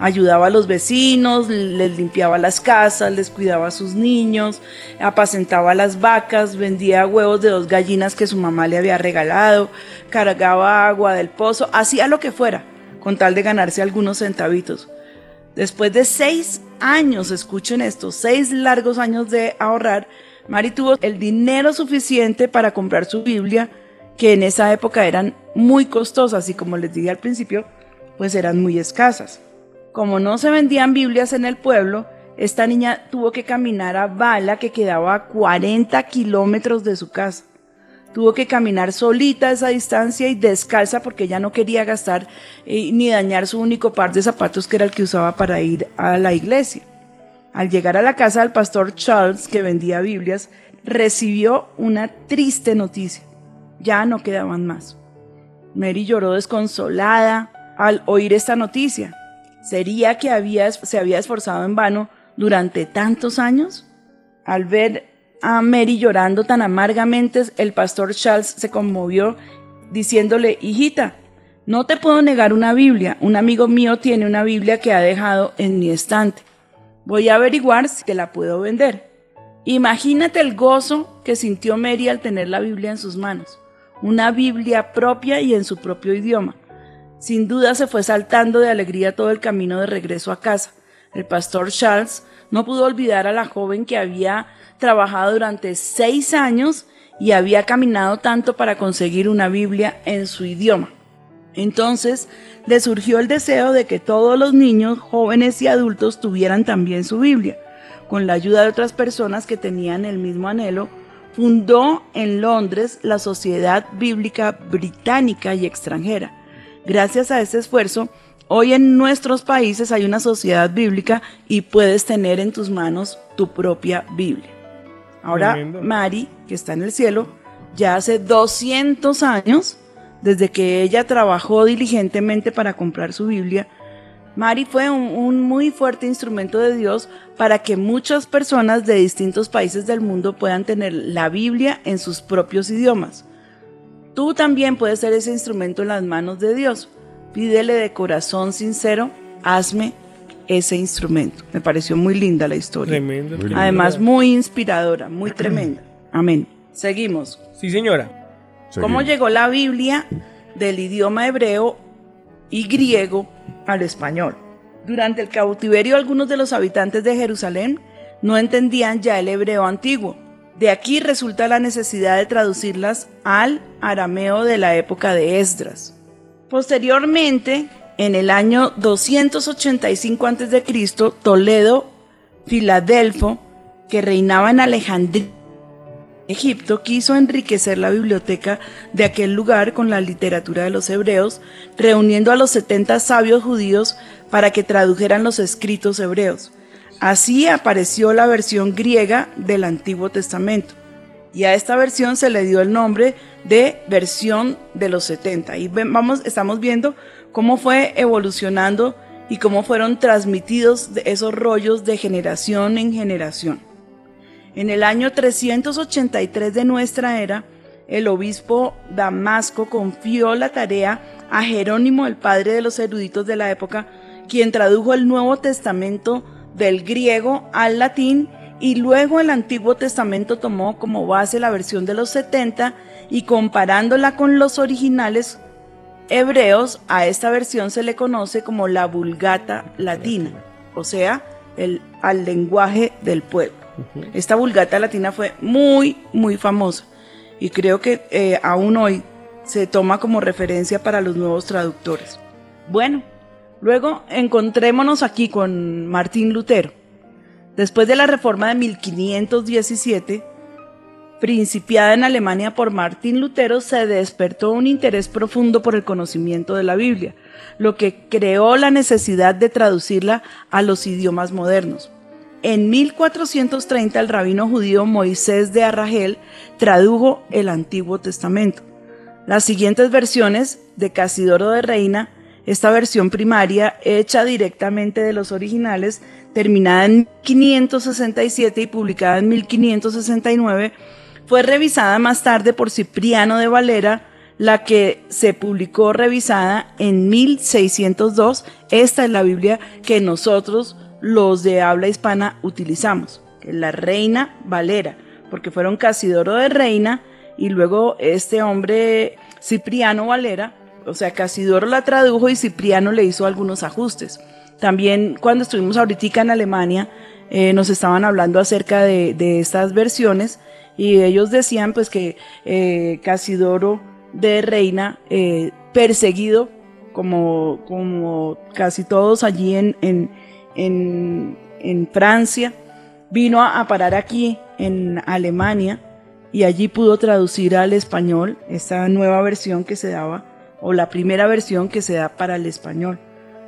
Ayudaba a los vecinos, les limpiaba las casas, les cuidaba a sus niños, apacentaba las vacas, vendía huevos de dos gallinas que su mamá le había regalado, cargaba agua del pozo, hacía lo que fuera, con tal de ganarse algunos centavitos. Después de seis años, escuchen esto, seis largos años de ahorrar, Mari tuvo el dinero suficiente para comprar su Biblia, que en esa época eran muy costosas y como les dije al principio, pues eran muy escasas. Como no se vendían Biblias en el pueblo, esta niña tuvo que caminar a Bala, que quedaba a 40 kilómetros de su casa. Tuvo que caminar solita esa distancia y descalza porque ella no quería gastar eh, ni dañar su único par de zapatos que era el que usaba para ir a la iglesia. Al llegar a la casa del pastor Charles, que vendía Biblias, recibió una triste noticia. Ya no quedaban más. Mary lloró desconsolada al oír esta noticia. ¿Sería que había, se había esforzado en vano durante tantos años? Al ver a Mary llorando tan amargamente, el pastor Charles se conmovió diciéndole, hijita, no te puedo negar una Biblia. Un amigo mío tiene una Biblia que ha dejado en mi estante. Voy a averiguar si te la puedo vender. Imagínate el gozo que sintió Mary al tener la Biblia en sus manos. Una Biblia propia y en su propio idioma. Sin duda se fue saltando de alegría todo el camino de regreso a casa. El pastor Charles no pudo olvidar a la joven que había trabajado durante seis años y había caminado tanto para conseguir una Biblia en su idioma. Entonces le surgió el deseo de que todos los niños, jóvenes y adultos tuvieran también su Biblia. Con la ayuda de otras personas que tenían el mismo anhelo, fundó en Londres la Sociedad Bíblica Británica y Extranjera. Gracias a este esfuerzo, hoy en nuestros países hay una sociedad bíblica y puedes tener en tus manos tu propia Biblia. Ahora, Tremendo. Mari, que está en el cielo, ya hace 200 años, desde que ella trabajó diligentemente para comprar su Biblia, Mari fue un, un muy fuerte instrumento de Dios para que muchas personas de distintos países del mundo puedan tener la Biblia en sus propios idiomas. Tú también puedes ser ese instrumento en las manos de Dios. Pídele de corazón sincero, hazme ese instrumento. Me pareció muy linda la historia. Tremendo. tremendo. Además, muy inspiradora, muy tremenda. Amén. Seguimos. Sí, señora. ¿Cómo llegó la Biblia del idioma hebreo y griego al español? Durante el cautiverio, algunos de los habitantes de Jerusalén no entendían ya el hebreo antiguo. De aquí resulta la necesidad de traducirlas al arameo de la época de Esdras. Posteriormente, en el año 285 a.C., Toledo, Filadelfo, que reinaba en Alejandría, Egipto quiso enriquecer la biblioteca de aquel lugar con la literatura de los hebreos, reuniendo a los 70 sabios judíos para que tradujeran los escritos hebreos. Así apareció la versión griega del Antiguo Testamento. Y a esta versión se le dio el nombre de versión de los 70. Y vamos, estamos viendo cómo fue evolucionando y cómo fueron transmitidos esos rollos de generación en generación. En el año 383 de nuestra era, el obispo Damasco confió la tarea a Jerónimo, el padre de los eruditos de la época, quien tradujo el Nuevo Testamento del griego al latín y luego el Antiguo Testamento tomó como base la versión de los 70 y comparándola con los originales hebreos, a esta versión se le conoce como la Vulgata Latina, o sea, el, al lenguaje del pueblo. Esta Vulgata Latina fue muy, muy famosa y creo que eh, aún hoy se toma como referencia para los nuevos traductores. Bueno, luego encontrémonos aquí con Martín Lutero. Después de la reforma de 1517, principiada en Alemania por Martín Lutero, se despertó un interés profundo por el conocimiento de la Biblia, lo que creó la necesidad de traducirla a los idiomas modernos. En 1430 el rabino judío Moisés de Arragel tradujo el Antiguo Testamento. Las siguientes versiones de Casidoro de Reina, esta versión primaria hecha directamente de los originales, terminada en 1567 y publicada en 1569, fue revisada más tarde por Cipriano de Valera, la que se publicó revisada en 1602. Esta es la Biblia que nosotros, los de habla hispana, utilizamos, la Reina Valera, porque fueron Casidoro de Reina y luego este hombre Cipriano Valera, o sea, Casidoro la tradujo y Cipriano le hizo algunos ajustes. También cuando estuvimos ahorita en Alemania, eh, nos estaban hablando acerca de, estas versiones y ellos decían pues que eh, Casidoro de Reina, eh, perseguido como, como casi todos allí en, en, en, en Francia, vino a, a parar aquí en Alemania y allí pudo traducir al español esta nueva versión que se daba o la primera versión que se da para el español.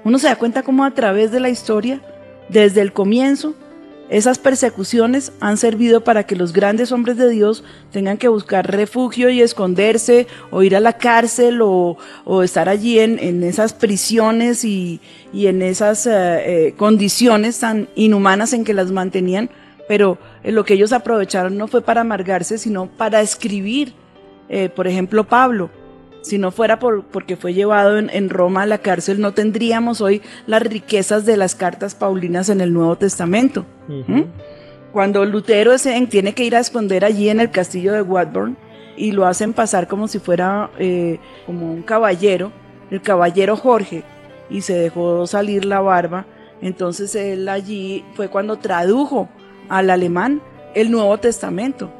Uno se da cuenta cómo a través de la historia, desde el comienzo, esas persecuciones han servido para que los grandes hombres de Dios tengan que buscar refugio y esconderse o ir a la cárcel o, estar allí en, esas prisiones y, y en esas eh, eh, condiciones tan inhumanas en que las mantenían. Pero eh, lo que ellos aprovecharon no fue para amargarse, sino para escribir. por ejemplo, Pablo si no fuera por, porque fue llevado en, en, Roma a la cárcel, no tendríamos hoy las riquezas de las cartas paulinas en el Nuevo Testamento. Uh -huh. ¿Mm? Cuando Lutero se, tiene que ir a esconder allí en el castillo de Watburn y lo hacen pasar como si fuera eh, como un caballero, el caballero Jorge, y se dejó salir la barba, entonces él allí fue cuando tradujo al alemán el Nuevo Testamento.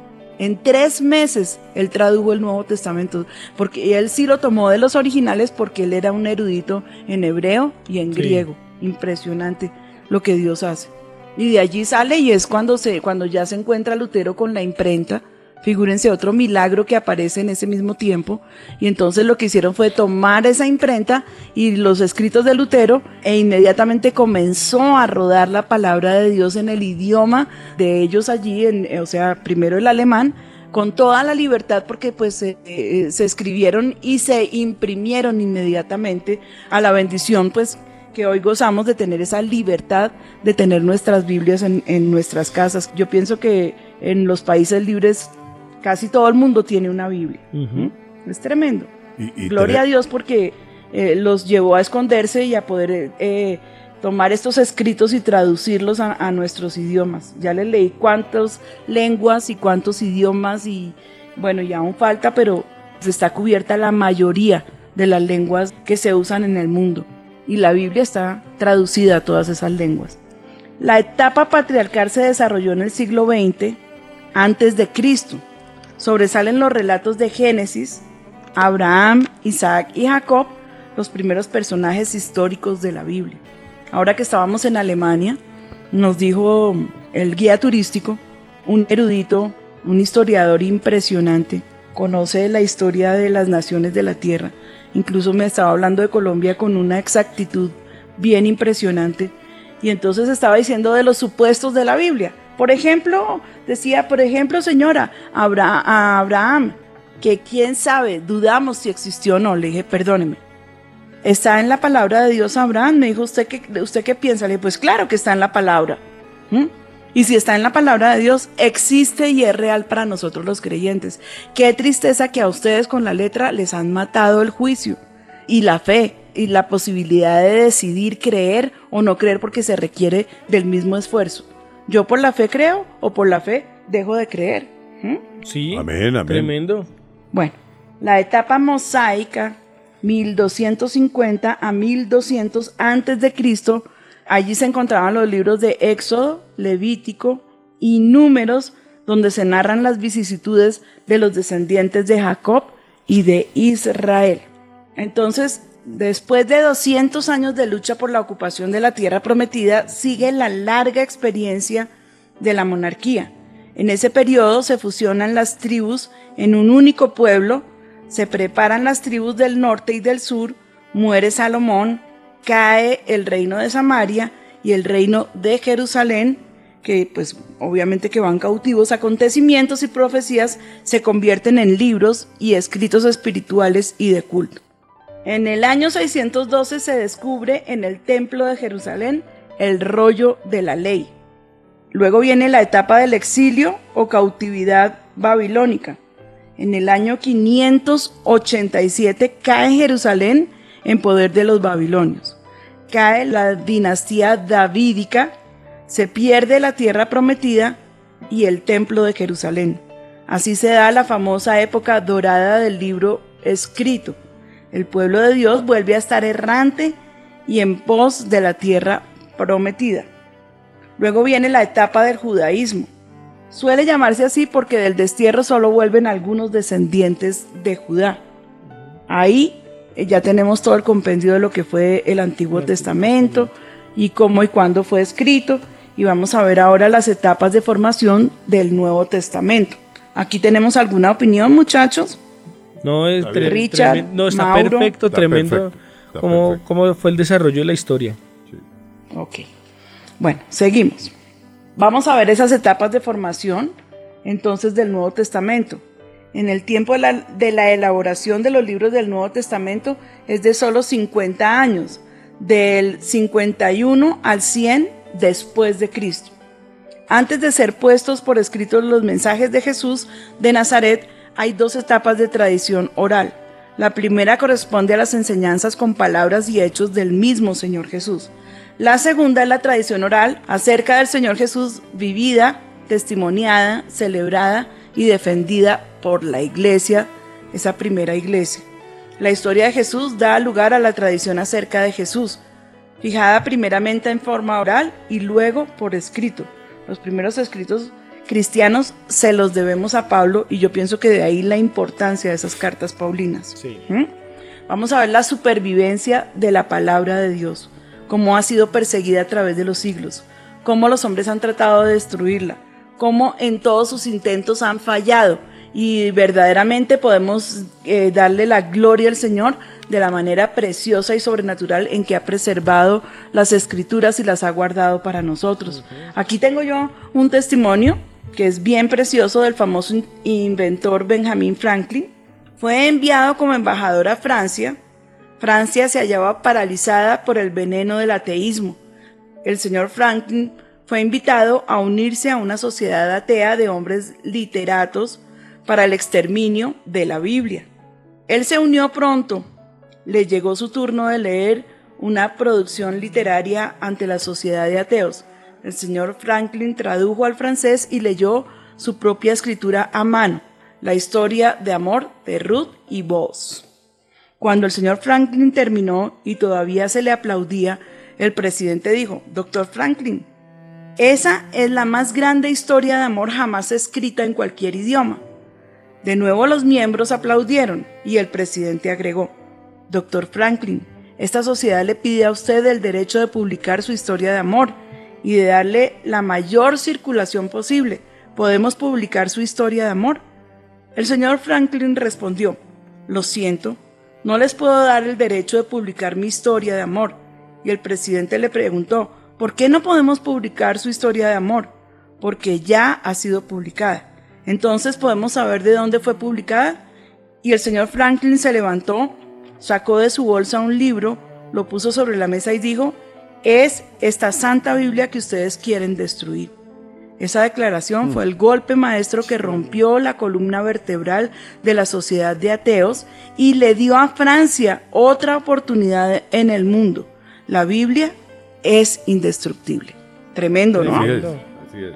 En tres meses él tradujo el Nuevo Testamento, porque él sí lo tomó de los originales porque él era un erudito en hebreo y en sí. griego. Impresionante lo que Dios hace. Y de allí sale y es cuando, se, cuando ya se encuentra Lutero con la imprenta. Figúrense otro milagro que aparece en ese mismo tiempo. Y entonces lo que hicieron fue tomar esa imprenta y los escritos de Lutero e inmediatamente comenzó a rodar la palabra de Dios en el idioma de ellos allí, en, o sea, primero el alemán, con toda la libertad porque pues eh, eh, se escribieron y se imprimieron inmediatamente a la bendición pues que hoy gozamos de tener esa libertad de tener nuestras Biblias en, en nuestras casas. Yo pienso que en los países libres casi todo el mundo tiene una Biblia. Uh -huh. Es tremendo. Y, y Gloria a Dios porque eh, los llevó a esconderse y a poder eh, tomar estos escritos y traducirlos a, a, nuestros idiomas. Ya les leí cuántas lenguas y cuántos idiomas y bueno, ya aún falta, pero está cubierta la mayoría de las lenguas que se usan en el mundo. Y la Biblia está traducida a todas esas lenguas. La etapa patriarcal se desarrolló en el siglo XX antes de Cristo sobresalen los relatos de Génesis, Abraham, Isaac y Jacob, los primeros personajes históricos de la Biblia. Ahora que estábamos en Alemania, nos dijo el guía turístico, un erudito, un historiador impresionante, conoce la historia de las naciones de la tierra, incluso me estaba hablando de Colombia con una exactitud bien impresionante, y entonces estaba diciendo de los supuestos de la Biblia. Por ejemplo, decía, por ejemplo, señora, Abra a Abraham, que quién sabe, dudamos si existió o no. Le dije, perdóneme. ¿Está en la palabra de Dios Abraham? Me dijo, ¿usted qué, usted qué piensa? Le dije, pues claro que está en la palabra. Y si está en la palabra de Dios, existe y es real para nosotros los creyentes. Qué tristeza que a ustedes con la letra les han matado el juicio y la fe y la posibilidad de decidir creer o no creer porque se requiere del mismo esfuerzo. Yo por la fe creo o por la fe dejo de creer. ¿Mm? Sí, amén, amén. tremendo. Bueno, la etapa mosaica, 1250 a 1200 antes de Cristo, allí se encontraban los libros de Éxodo, Levítico y Números, donde se narran las vicisitudes de los descendientes de Jacob y de Israel. Entonces, Después de 200 años de lucha por la ocupación de la tierra prometida, sigue la larga experiencia de la monarquía. En ese periodo se fusionan las tribus en un único pueblo, se preparan las tribus del norte y del sur, muere Salomón, cae el reino de Samaria y el reino de Jerusalén, que pues obviamente que van cautivos, acontecimientos y profecías se convierten en libros y escritos espirituales y de culto. En el año 612 se descubre en el templo de Jerusalén el rollo de la ley. Luego viene la etapa del exilio o cautividad babilónica. En el año 587 cae Jerusalén en poder de los babilonios. Cae la dinastía davídica, se pierde la tierra prometida y el templo de Jerusalén. Así se da la famosa época dorada del libro escrito. El pueblo de Dios vuelve a estar errante y en pos de la tierra prometida. Luego viene la etapa del judaísmo. Suele llamarse así porque del destierro solo vuelven algunos descendientes de Judá. Ahí eh, ya tenemos todo el compendio de lo que fue el Antiguo Testamento y cómo y cuándo fue escrito. Y vamos a ver ahora las etapas de formación del Nuevo Testamento. Aquí tenemos alguna opinión, muchachos. No, es Está bien. tre- Richard, no, está Mauro. perfecto, Está tremendo. perfecto, está cómo, perfecto. cómo fue el desarrollo de la historia. Ok. Bueno, seguimos. Vamos a ver esas etapas de formación entonces del Nuevo Testamento. En el tiempo de la, de la elaboración de los libros del Nuevo Testamento es de solo 50 años, del 51 al 100 después de Cristo. Antes de ser puestos por escrito los mensajes de Jesús de Nazaret, hay dos etapas de tradición oral. La primera corresponde a las enseñanzas con palabras y hechos del mismo Señor Jesús. La segunda es la tradición oral acerca del Señor Jesús vivida, testimoniada, celebrada y defendida por la iglesia, esa primera iglesia. La historia de Jesús da lugar a la tradición acerca de Jesús, fijada primeramente en forma oral y luego por escrito. Los primeros escritos cristianos se los debemos a Pablo y yo pienso que de ahí la importancia de esas cartas paulinas. Sí. ¿Mm? Vamos a ver la supervivencia de la palabra de Dios, cómo ha sido perseguida a través de los siglos, cómo los hombres han tratado de destruirla, cómo en todos sus intentos han fallado y verdaderamente podemos eh, darle la gloria al Señor de la manera preciosa y sobrenatural en que ha preservado las escrituras y las ha guardado para nosotros. Aquí tengo yo un testimonio que es bien precioso del famoso in- inventor Benjamin Franklin. Fue enviado como embajador a Francia. Francia se hallaba paralizada por el veneno del ateísmo. El señor Franklin fue invitado a unirse a una sociedad atea de hombres literatos para el exterminio de la Biblia. Él se unió pronto. Le llegó su turno de leer una producción literaria ante la sociedad de ateos. El señor Franklin tradujo al francés y leyó su propia escritura a mano, la historia de amor de Ruth y Boaz. Cuando el señor Franklin terminó y todavía se le aplaudía, el presidente dijo, Doctor Franklin, esa es la más grande historia de amor jamás escrita en cualquier idioma. De nuevo los miembros aplaudieron y el presidente agregó, Doctor Franklin, esta sociedad le pide a usted el derecho de publicar su historia de amor y de darle la mayor circulación posible. ¿Podemos publicar su historia de amor? El señor Franklin respondió, Lo siento, no les puedo dar el derecho de publicar mi historia de amor. Y el presidente le preguntó, ¿por qué no podemos publicar su historia de amor? Porque ya ha sido publicada. Entonces podemos saber de dónde fue publicada. Y el señor Franklin se levantó, sacó de su bolsa un libro, lo puso sobre la mesa y dijo, es esta santa Biblia que ustedes quieren destruir. Esa declaración fue el golpe maestro que rompió la columna vertebral de la sociedad de ateos y le dio a Francia otra oportunidad en el mundo. La Biblia es indestructible. Tremendo, ¿no? Así es, así es.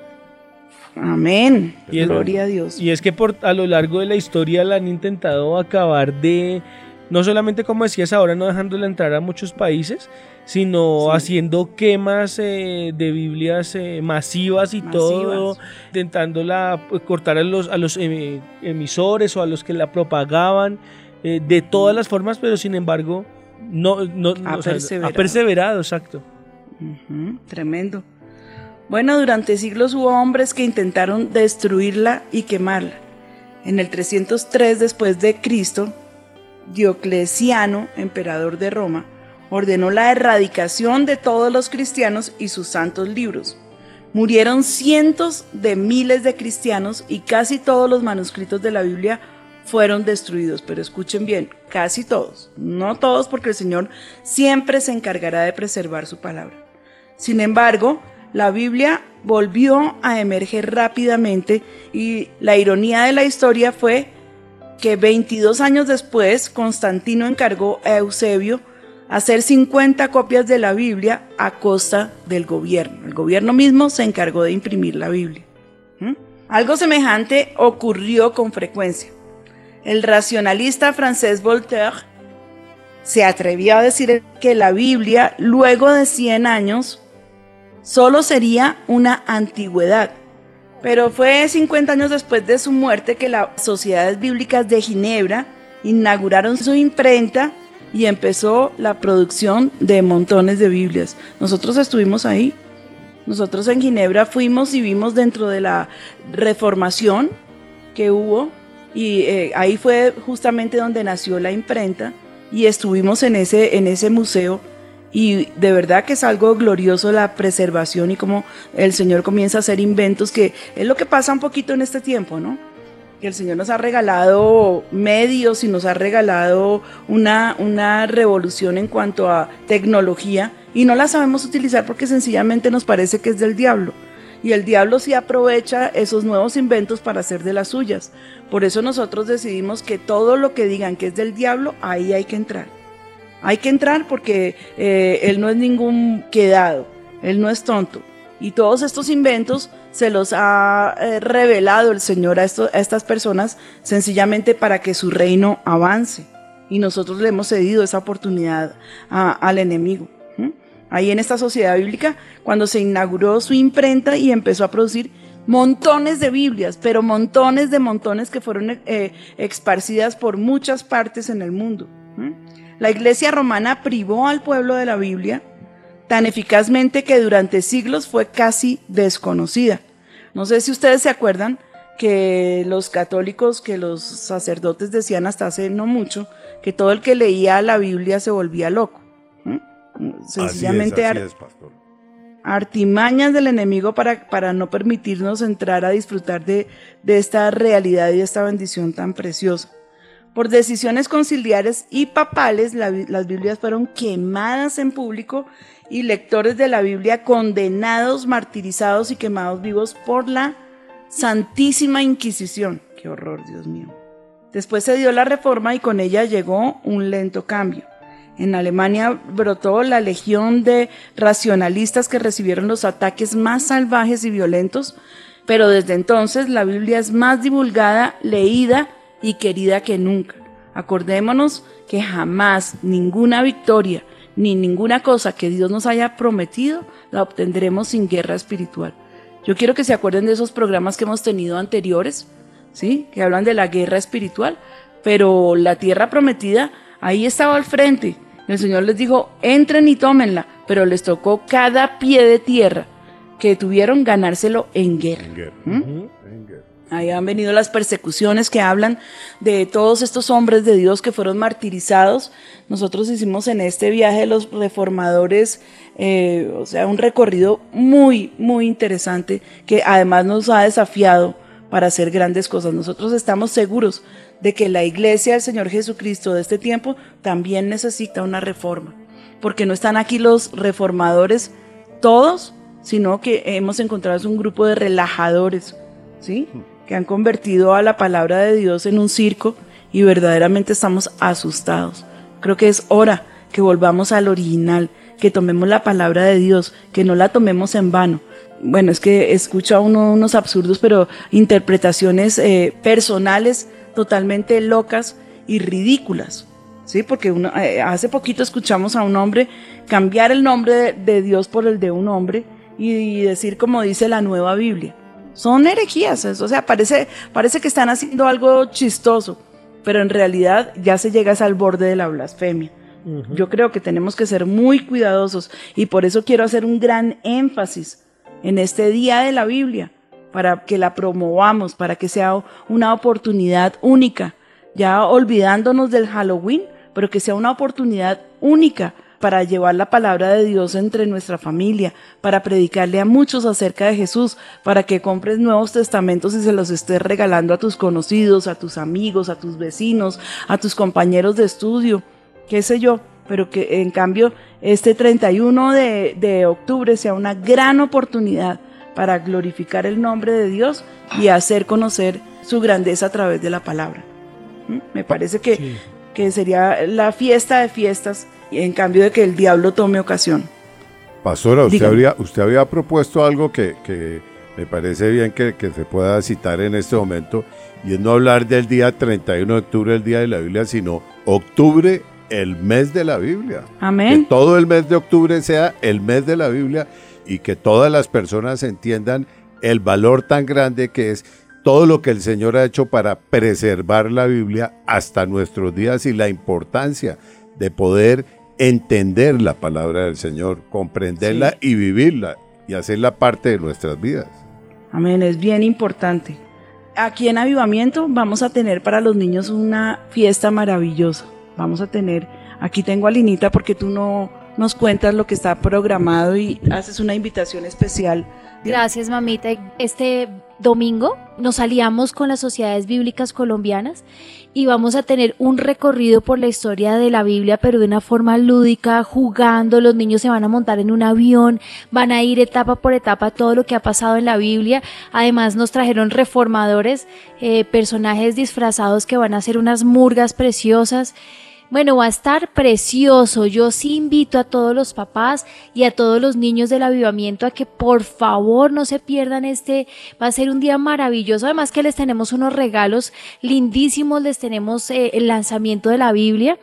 Amén. Y es- Gloria a Dios. Y es que por, a lo largo de la historia la han intentado acabar de, no solamente como decías ahora, no dejándola entrar a muchos países, sino haciendo quemas eh, de Biblias eh, masivas y todo, intentándola pues, cortar a los, a los eh, emisores o a los que la propagaban eh, de todas las formas, pero sin embargo no, no, Ha o sea, perseverado. ha perseverado, exacto. Tremendo. Bueno, durante siglos hubo hombres que intentaron destruirla y quemarla. En el 303 después de Cristo, Diocleciano, emperador de Roma, ordenó la erradicación de todos los cristianos y sus santos libros. Murieron cientos de miles de cristianos y casi todos los manuscritos de la Biblia fueron destruidos. Pero escuchen bien, casi todos. No todos porque el Señor siempre se encargará de preservar su palabra. Sin embargo, la Biblia volvió a emerger rápidamente y la ironía de la historia fue que 22 años después Constantino encargó a Eusebio hacer 50 copias de la Biblia a costa del gobierno. El gobierno mismo se encargó de imprimir la Biblia. ¿Mm? Algo semejante ocurrió con frecuencia. El racionalista francés Voltaire se atrevió a decir que la Biblia, luego de 100 años, solo sería una antigüedad. Pero fue 50 años después de su muerte que las sociedades bíblicas de Ginebra inauguraron su imprenta y empezó la producción de montones de Biblias. Nosotros estuvimos ahí. Nosotros en Ginebra fuimos y vimos dentro de la reformación que hubo y eh, ahí fue justamente donde nació la imprenta y estuvimos en ese, en ese museo y de verdad que es algo glorioso la preservación y cómo el Señor comienza a hacer inventos, que es lo que pasa un poquito en este tiempo, ¿no? Que el Señor nos ha regalado medios y nos ha regalado una, una revolución en cuanto a tecnología y no la sabemos utilizar porque sencillamente nos parece que es del diablo. Y el diablo sí aprovecha esos nuevos inventos para hacer de las suyas. Por eso nosotros decidimos que todo lo que digan que es del diablo, ahí hay que entrar. Hay que entrar porque eh, él no es ningún quedado, él no es tonto. Y todos estos inventos se los ha eh, revelado el Señor a, estas personas sencillamente para que su reino avance. Y nosotros le hemos cedido esa oportunidad al enemigo. Ahí en esta sociedad bíblica, cuando se inauguró su imprenta y empezó a producir montones de Biblias, pero montones de montones que fueron eh, esparcidas por muchas partes en el mundo. La iglesia romana privó al pueblo de la Biblia tan eficazmente que durante siglos fue casi desconocida. No sé si ustedes se acuerdan que los católicos, que los sacerdotes decían hasta hace no mucho, que todo el que leía la Biblia se volvía loco. Sencillamente así ar- es, así es, pastor. artimañas del enemigo para, para no permitirnos entrar a disfrutar de, de esta realidad y de esta bendición tan preciosa. Por decisiones conciliares y papales, las Biblias fueron quemadas en público y lectores de la Biblia condenados, martirizados y quemados vivos por la Santísima Inquisición. Qué horror, Dios mío. Después se dio la reforma y con ella llegó un lento cambio. En Alemania brotó la legión de racionalistas que recibieron los ataques más salvajes y violentos, pero desde entonces la Biblia es más divulgada, leída y querida que nunca. Acordémonos que jamás ninguna victoria ni ninguna cosa que Dios nos haya prometido la obtendremos sin guerra espiritual. Yo quiero que se acuerden de esos programas que hemos tenido anteriores, ¿sí? Que hablan de la guerra espiritual, pero la tierra prometida ahí estaba al frente. El Señor les dijo, entren y tómenla, pero les tocó cada pie de tierra que tuvieron ganárselo en guerra. En guerra. ¿Mm? En guerra. Ahí han venido las persecuciones que hablan de todos estos hombres de Dios que fueron martirizados. Nosotros hicimos en este viaje los reformadores, eh, o sea, un recorrido muy, muy interesante que además nos ha desafiado para hacer grandes cosas. Nosotros estamos seguros de que la iglesia del Señor Jesucristo de este tiempo también necesita una reforma, porque no están aquí los reformadores todos, sino que hemos encontrado un grupo de relajadores, ¿sí? Que han convertido a la palabra de Dios en un circo y verdaderamente estamos asustados. Creo que es hora que volvamos al original, que tomemos la palabra de Dios, que no la tomemos en vano. Bueno, es que escucha uno unos absurdos, pero interpretaciones eh, personales totalmente locas y ridículas. Sí, porque uno, eh, hace poquito escuchamos a un hombre cambiar el nombre de, Dios por el de un hombre y decir como dice la nueva Biblia. Son herejías, eso, o sea, parece, parece que están haciendo algo chistoso, pero en realidad ya se llega al borde de la blasfemia. Yo creo que tenemos que ser muy cuidadosos y por eso quiero hacer un gran énfasis en este día de la Biblia, para que la promovamos, para que sea una oportunidad única, ya olvidándonos del Halloween, pero que sea una oportunidad única para llevar la palabra de Dios entre nuestra familia, para predicarle a muchos acerca de Jesús, para que compres nuevos testamentos y se los estés regalando a tus conocidos, a tus amigos, a tus vecinos, a tus compañeros de estudio, qué sé yo, pero que en cambio este 31 de, de octubre sea una gran oportunidad para glorificar el nombre de Dios y hacer conocer su grandeza a través de la palabra. ¿Mm? Me parece que, Sí. que sería la fiesta de fiestas, en cambio de que el diablo tome ocasión. Pastora, usted, habría, usted había propuesto algo que, que me parece bien que, que se pueda citar en este momento, y es no hablar del día 31 de octubre, el día de la Biblia, sino octubre, el mes de la Biblia. Que Amén. todo el mes de octubre sea el mes de la Biblia y que todas las personas entiendan el valor tan grande que es todo lo que el Señor ha hecho para preservar la Biblia hasta nuestros días y la importancia de poder entender la palabra del Señor, comprenderla y vivirla y hacerla parte de nuestras vidas. Amén, es bien importante. Aquí en Avivamiento vamos a tener para los niños una fiesta maravillosa. Vamos a tener, aquí tengo a Linita porque tú no nos cuentas lo que está programado y haces una invitación especial. Gracias, mamita. Este domingo nos aliamos con las sociedades bíblicas colombianas y vamos a tener un recorrido por la historia de la Biblia, pero de una forma lúdica, jugando. Los niños se van a montar en un avión, van a ir etapa por etapa todo lo que ha pasado en la Biblia. Además, nos trajeron reformadores, eh, personajes disfrazados que van a hacer unas murgas preciosas. Bueno, va a estar precioso. Yo sí invito a todos los papás y a todos los niños del avivamiento a que por favor no se pierdan este. Va a ser un día maravilloso. Además que les tenemos unos regalos lindísimos. Les tenemos eh, el lanzamiento de la Biblia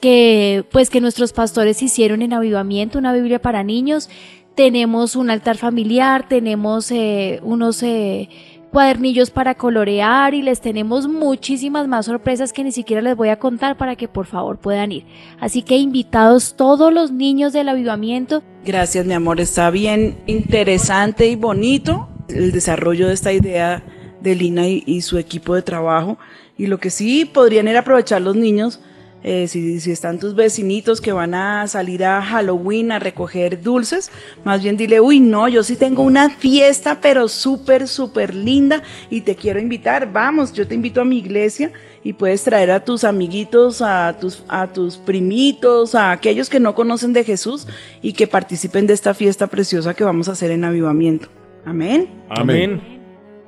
que pues que nuestros pastores hicieron en avivamiento, una Biblia para niños. Tenemos un altar familiar, tenemos eh, unos eh, cuadernillos para colorear y les tenemos muchísimas más sorpresas que ni siquiera les voy a contar para que por favor puedan ir. Así que invitados todos los niños del avivamiento. Gracias, mi amor. Está bien interesante y bonito el desarrollo de esta idea de Lina y, su equipo de trabajo. Y lo que sí podrían ir a aprovechar los niños, eh, si, si están tus vecinitos que van a salir a Halloween a recoger dulces, más bien dile, uy, no, yo sí tengo una fiesta, pero súper, súper linda y te quiero invitar. Vamos, yo te invito a mi iglesia y puedes traer a tus amiguitos, a tus, a tus primitos, a aquellos que no conocen de Jesús y que participen de esta fiesta preciosa que vamos a hacer en avivamiento. Amén. Amén.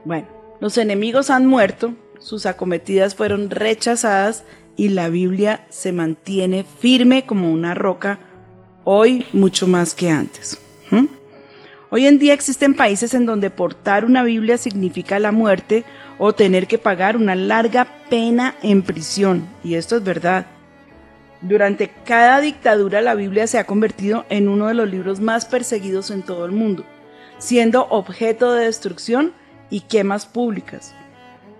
Bueno, los enemigos han muerto, sus acometidas fueron rechazadas y la Biblia se mantiene firme como una roca hoy mucho más que antes. Hoy en día existen países en donde portar una Biblia significa la muerte o tener que pagar una larga pena en prisión. Y esto es verdad. Durante cada dictadura la Biblia se ha convertido en uno de los libros más perseguidos en todo el mundo, siendo objeto de destrucción y quemas públicas.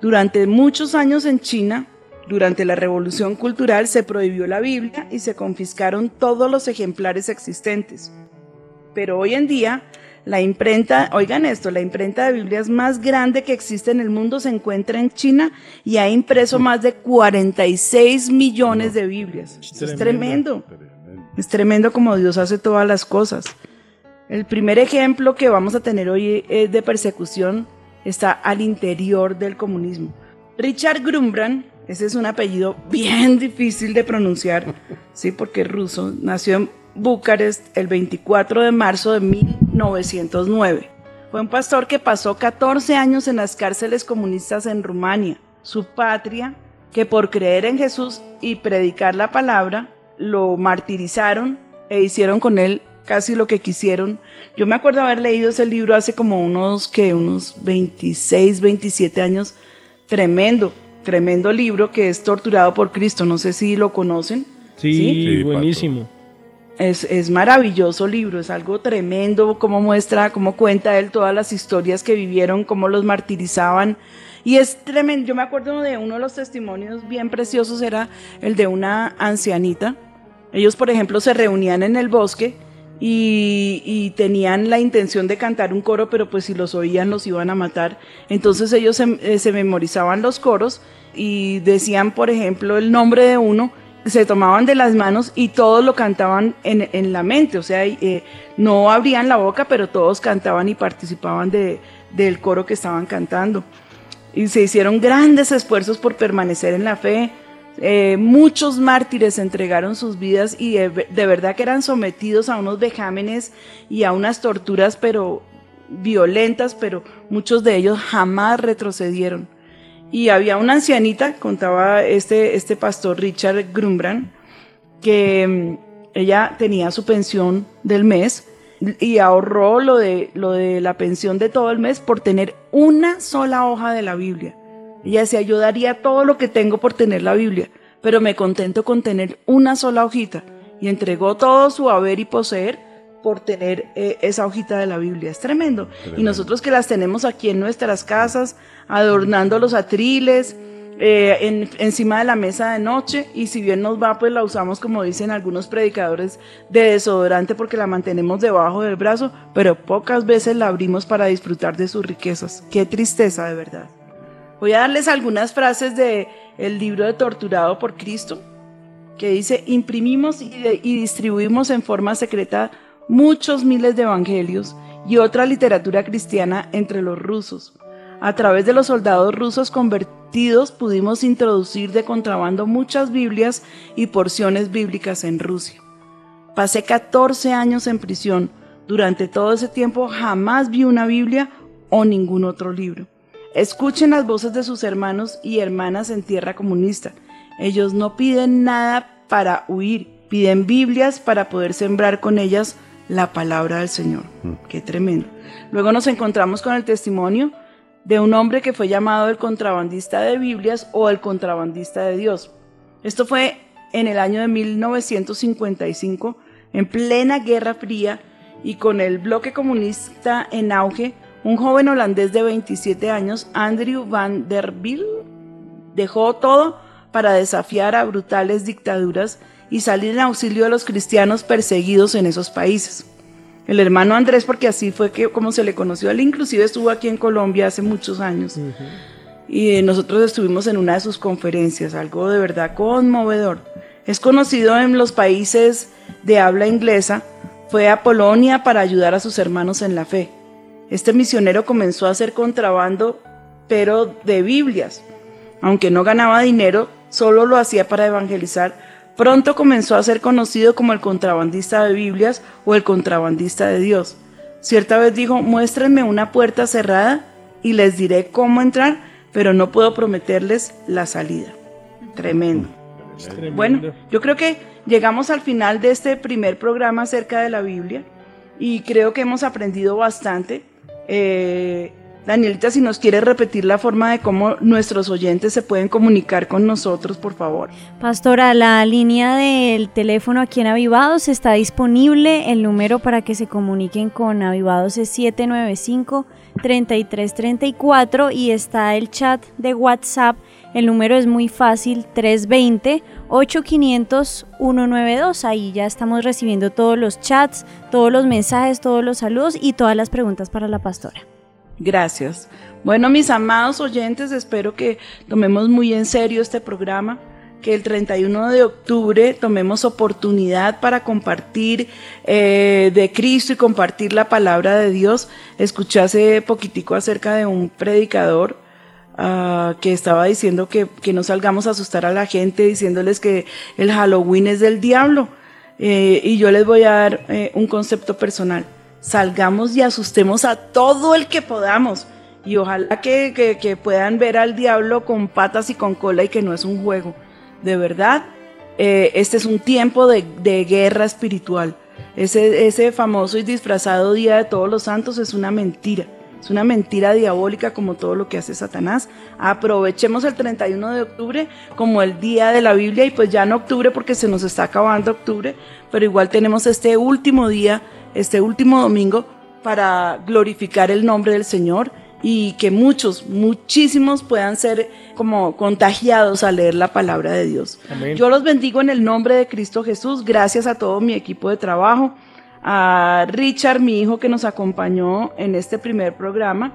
Durante muchos años en China, durante la Revolución Cultural, se prohibió la Biblia y se confiscaron todos los ejemplares existentes. Pero hoy en día, la imprenta, oigan esto, la imprenta de Biblias más grande que existe en el mundo se encuentra en China y ha impreso más de 46 millones de Biblias. Es tremendo. Es tremendo como Dios hace todas las cosas. El primer ejemplo que vamos a tener hoy es de persecución está al interior del comunismo. Richard Grumbrand, ese es un apellido bien difícil de pronunciar, sí, porque es ruso, nació en Bucarest el 24 de marzo de 1909. Fue un pastor que pasó 14 años en las cárceles comunistas en Rumania, su patria, que por creer en Jesús y predicar la palabra, lo martirizaron e hicieron con él casi lo que quisieron. Yo me acuerdo haber leído ese libro hace como unos, que unos 26, 27 años. Tremendo, tremendo libro que es Torturado por Cristo. No sé si lo conocen. Sí, Sí, buenísimo. Es, es maravilloso libro, es algo tremendo, cómo muestra, cómo cuenta él todas las historias que vivieron, cómo los martirizaban. Y es tremendo, yo me acuerdo de uno de los testimonios bien preciosos, era el de una ancianita. Ellos, por ejemplo, se reunían en el bosque y, tenían la intención de cantar un coro, pero pues si los oían los iban a matar. Entonces ellos se, eh, se memorizaban los coros y decían, por ejemplo, el nombre de uno se tomaban de las manos y todos lo cantaban en, en la mente, o sea, eh, no abrían la boca, pero todos cantaban y participaban de, del coro que estaban cantando. Y se hicieron grandes esfuerzos por permanecer en la fe. Eh, muchos mártires entregaron sus vidas y de, verdad que eran sometidos a unos vejámenes y a unas torturas, pero violentas, pero muchos de ellos jamás retrocedieron. Y había una ancianita, contaba este, este pastor Richard Grumbrand, que mm, ella tenía su pensión del mes y ahorró lo de, lo de la pensión de todo el mes por tener una sola hoja de la Biblia. Ella decía, yo daría todo lo que tengo por tener la Biblia, pero me contento con tener una sola hojita. Y entregó todo su haber y poseer por tener eh, esa hojita de la Biblia. Es tremendo. Y nosotros que las tenemos aquí en nuestras casas, adornando los atriles, eh, en- encima de la mesa de noche, y si bien nos va, pues la usamos, como dicen algunos predicadores, de desodorante porque la mantenemos debajo del brazo, pero pocas veces la abrimos para disfrutar de sus riquezas. Qué tristeza, de verdad. Voy a darles algunas frases de el libro de Torturado por Cristo, que dice, imprimimos y, de- y distribuimos en forma secreta muchos miles de evangelios y otra literatura cristiana entre los rusos. A través de los soldados rusos convertidos pudimos introducir de contrabando muchas Biblias y porciones bíblicas en Rusia. Pasé 14 años en prisión. Durante todo ese tiempo jamás vi una Biblia o ningún otro libro. Escuchen las voces de sus hermanos y hermanas en tierra comunista. Ellos no piden nada para huir, piden Biblias para poder sembrar con ellas la palabra del Señor. Qué tremendo. Luego nos encontramos con el testimonio de un hombre que fue llamado el contrabandista de Biblias o el contrabandista de Dios. Esto fue en el año de 1955, en plena Guerra Fría y con el bloque comunista en auge, un joven holandés de 27 años, Andrew van der Biel, dejó todo para desafiar a brutales dictaduras y salir en auxilio de los cristianos perseguidos en esos países. El hermano Andrés, porque así fue que como se le conoció, él inclusive estuvo aquí en Colombia hace muchos años. Y eh, nosotros estuvimos en una de sus conferencias, algo de verdad conmovedor. Es conocido en los países de habla inglesa, fue a Polonia para ayudar a sus hermanos en la fe. Este misionero comenzó a hacer contrabando, pero de Biblias. Aunque no ganaba dinero, solo lo hacía para evangelizar. Pronto comenzó a ser conocido como el contrabandista de Biblias o el contrabandista de Dios. Cierta vez dijo, muéstrenme una puerta cerrada y les diré cómo entrar, pero no puedo prometerles la salida. Tremendo. Tremendo. Bueno, yo creo que llegamos al final de este primer programa acerca de la Biblia y creo que hemos aprendido bastante. Eh, Danielita, si nos quiere repetir la forma de cómo nuestros oyentes se pueden comunicar con nosotros, por favor. Pastora, la línea del teléfono aquí en Avivados está disponible. El número para que se comuniquen con Avivados es 795-3334 y está el chat de WhatsApp. El número es muy fácil, 320-8500-192. Ahí ya estamos recibiendo todos los chats, todos los mensajes, todos los saludos y todas las preguntas para la pastora. Gracias. Bueno, mis amados oyentes, espero que tomemos muy en serio este programa, que el 31 de octubre tomemos oportunidad para compartir eh, de Cristo y compartir la palabra de Dios. Escuché hace poquitico acerca de un predicador ah, que estaba diciendo que, que no salgamos a asustar a la gente diciéndoles que el Halloween es del diablo. Eh, y yo les voy a dar eh, un concepto personal. Salgamos y asustemos a todo el que podamos. Y ojalá que, que- que puedan ver al diablo con patas y con cola y que no es un juego. De verdad, eh, este es un tiempo de, de guerra espiritual. Ese, ese famoso y disfrazado Día de Todos los Santos es una mentira. Es una mentira diabólica como todo lo que hace Satanás. Aprovechemos el 31 de octubre como el día de la Biblia y pues ya en octubre porque se nos está acabando octubre, pero igual tenemos este último día, este último domingo para glorificar el nombre del Señor y que muchos, muchísimos puedan ser como contagiados a leer la palabra de Dios. Amén. Yo los bendigo en el nombre de Cristo Jesús. Gracias a todo mi equipo de trabajo, a Richard, mi hijo, que nos acompañó en este primer programa.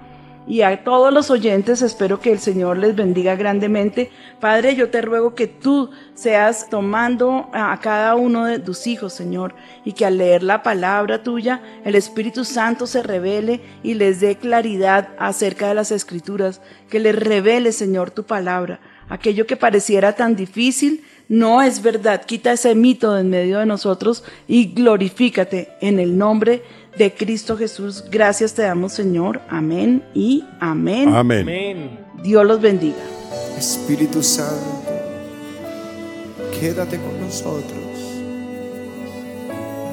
y a todos los oyentes espero que el Señor les bendiga grandemente. Padre, yo te ruego que tú seas tomando a cada uno de tus hijos, Señor, y que al leer la palabra tuya, el Espíritu Santo se revele y les dé claridad acerca de las escrituras, que les revele, Señor, tu palabra. Aquello que pareciera tan difícil, no es verdad. Quita ese mito de en medio de nosotros y glorifícate en el nombre de Cristo Jesús. Gracias te damos, Señor. Amén y amén. Amén. Amén. Dios los bendiga. Espíritu Santo, quédate con nosotros.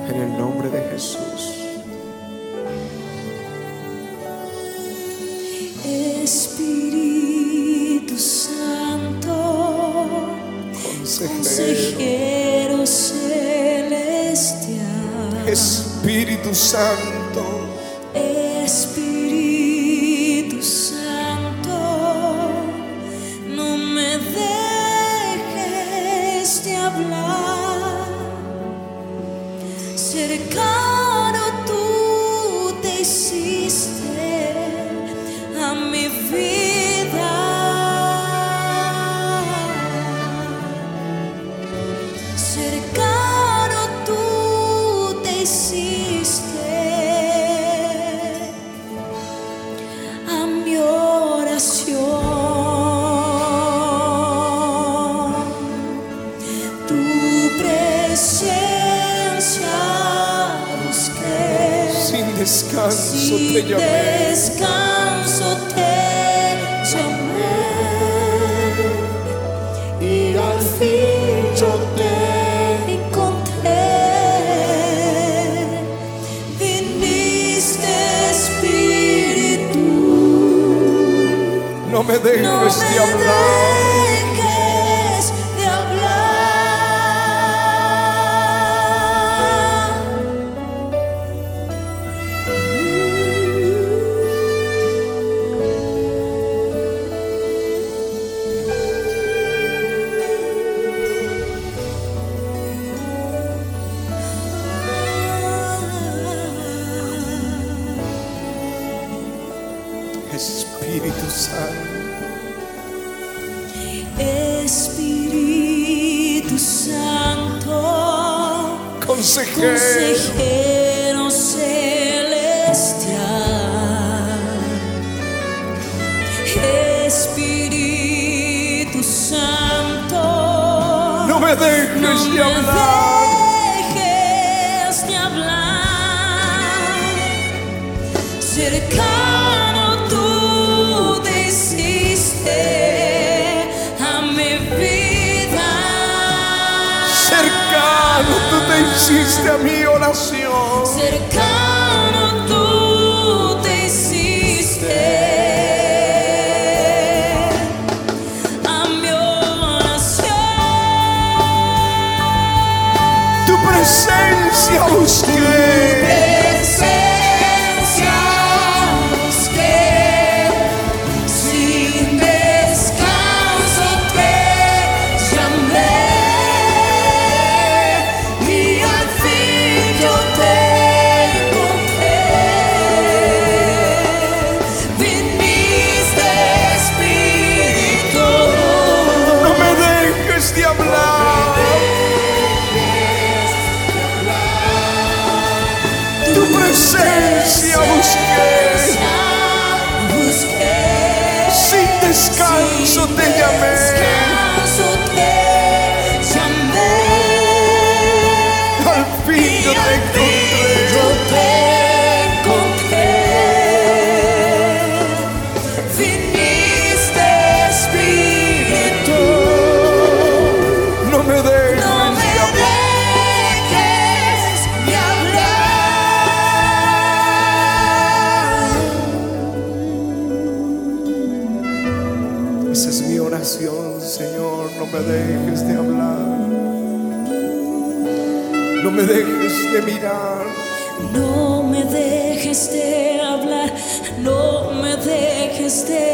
En el nombre de Jesús. Espíritu Consejero. consejero celestial, Espíritu Santo, Espíritu Santo, no me dejes de hablar. Cercano te llamé. descanso te llamé y al fin yo te encontré. Viniste Espíritu, No me dejes no me de hablar. Espíritu Santo, Espíritu Santo, consejero. consejero celestial, Espíritu Santo, No me dejes no me hablar. Hiciste a mi oración. Dejes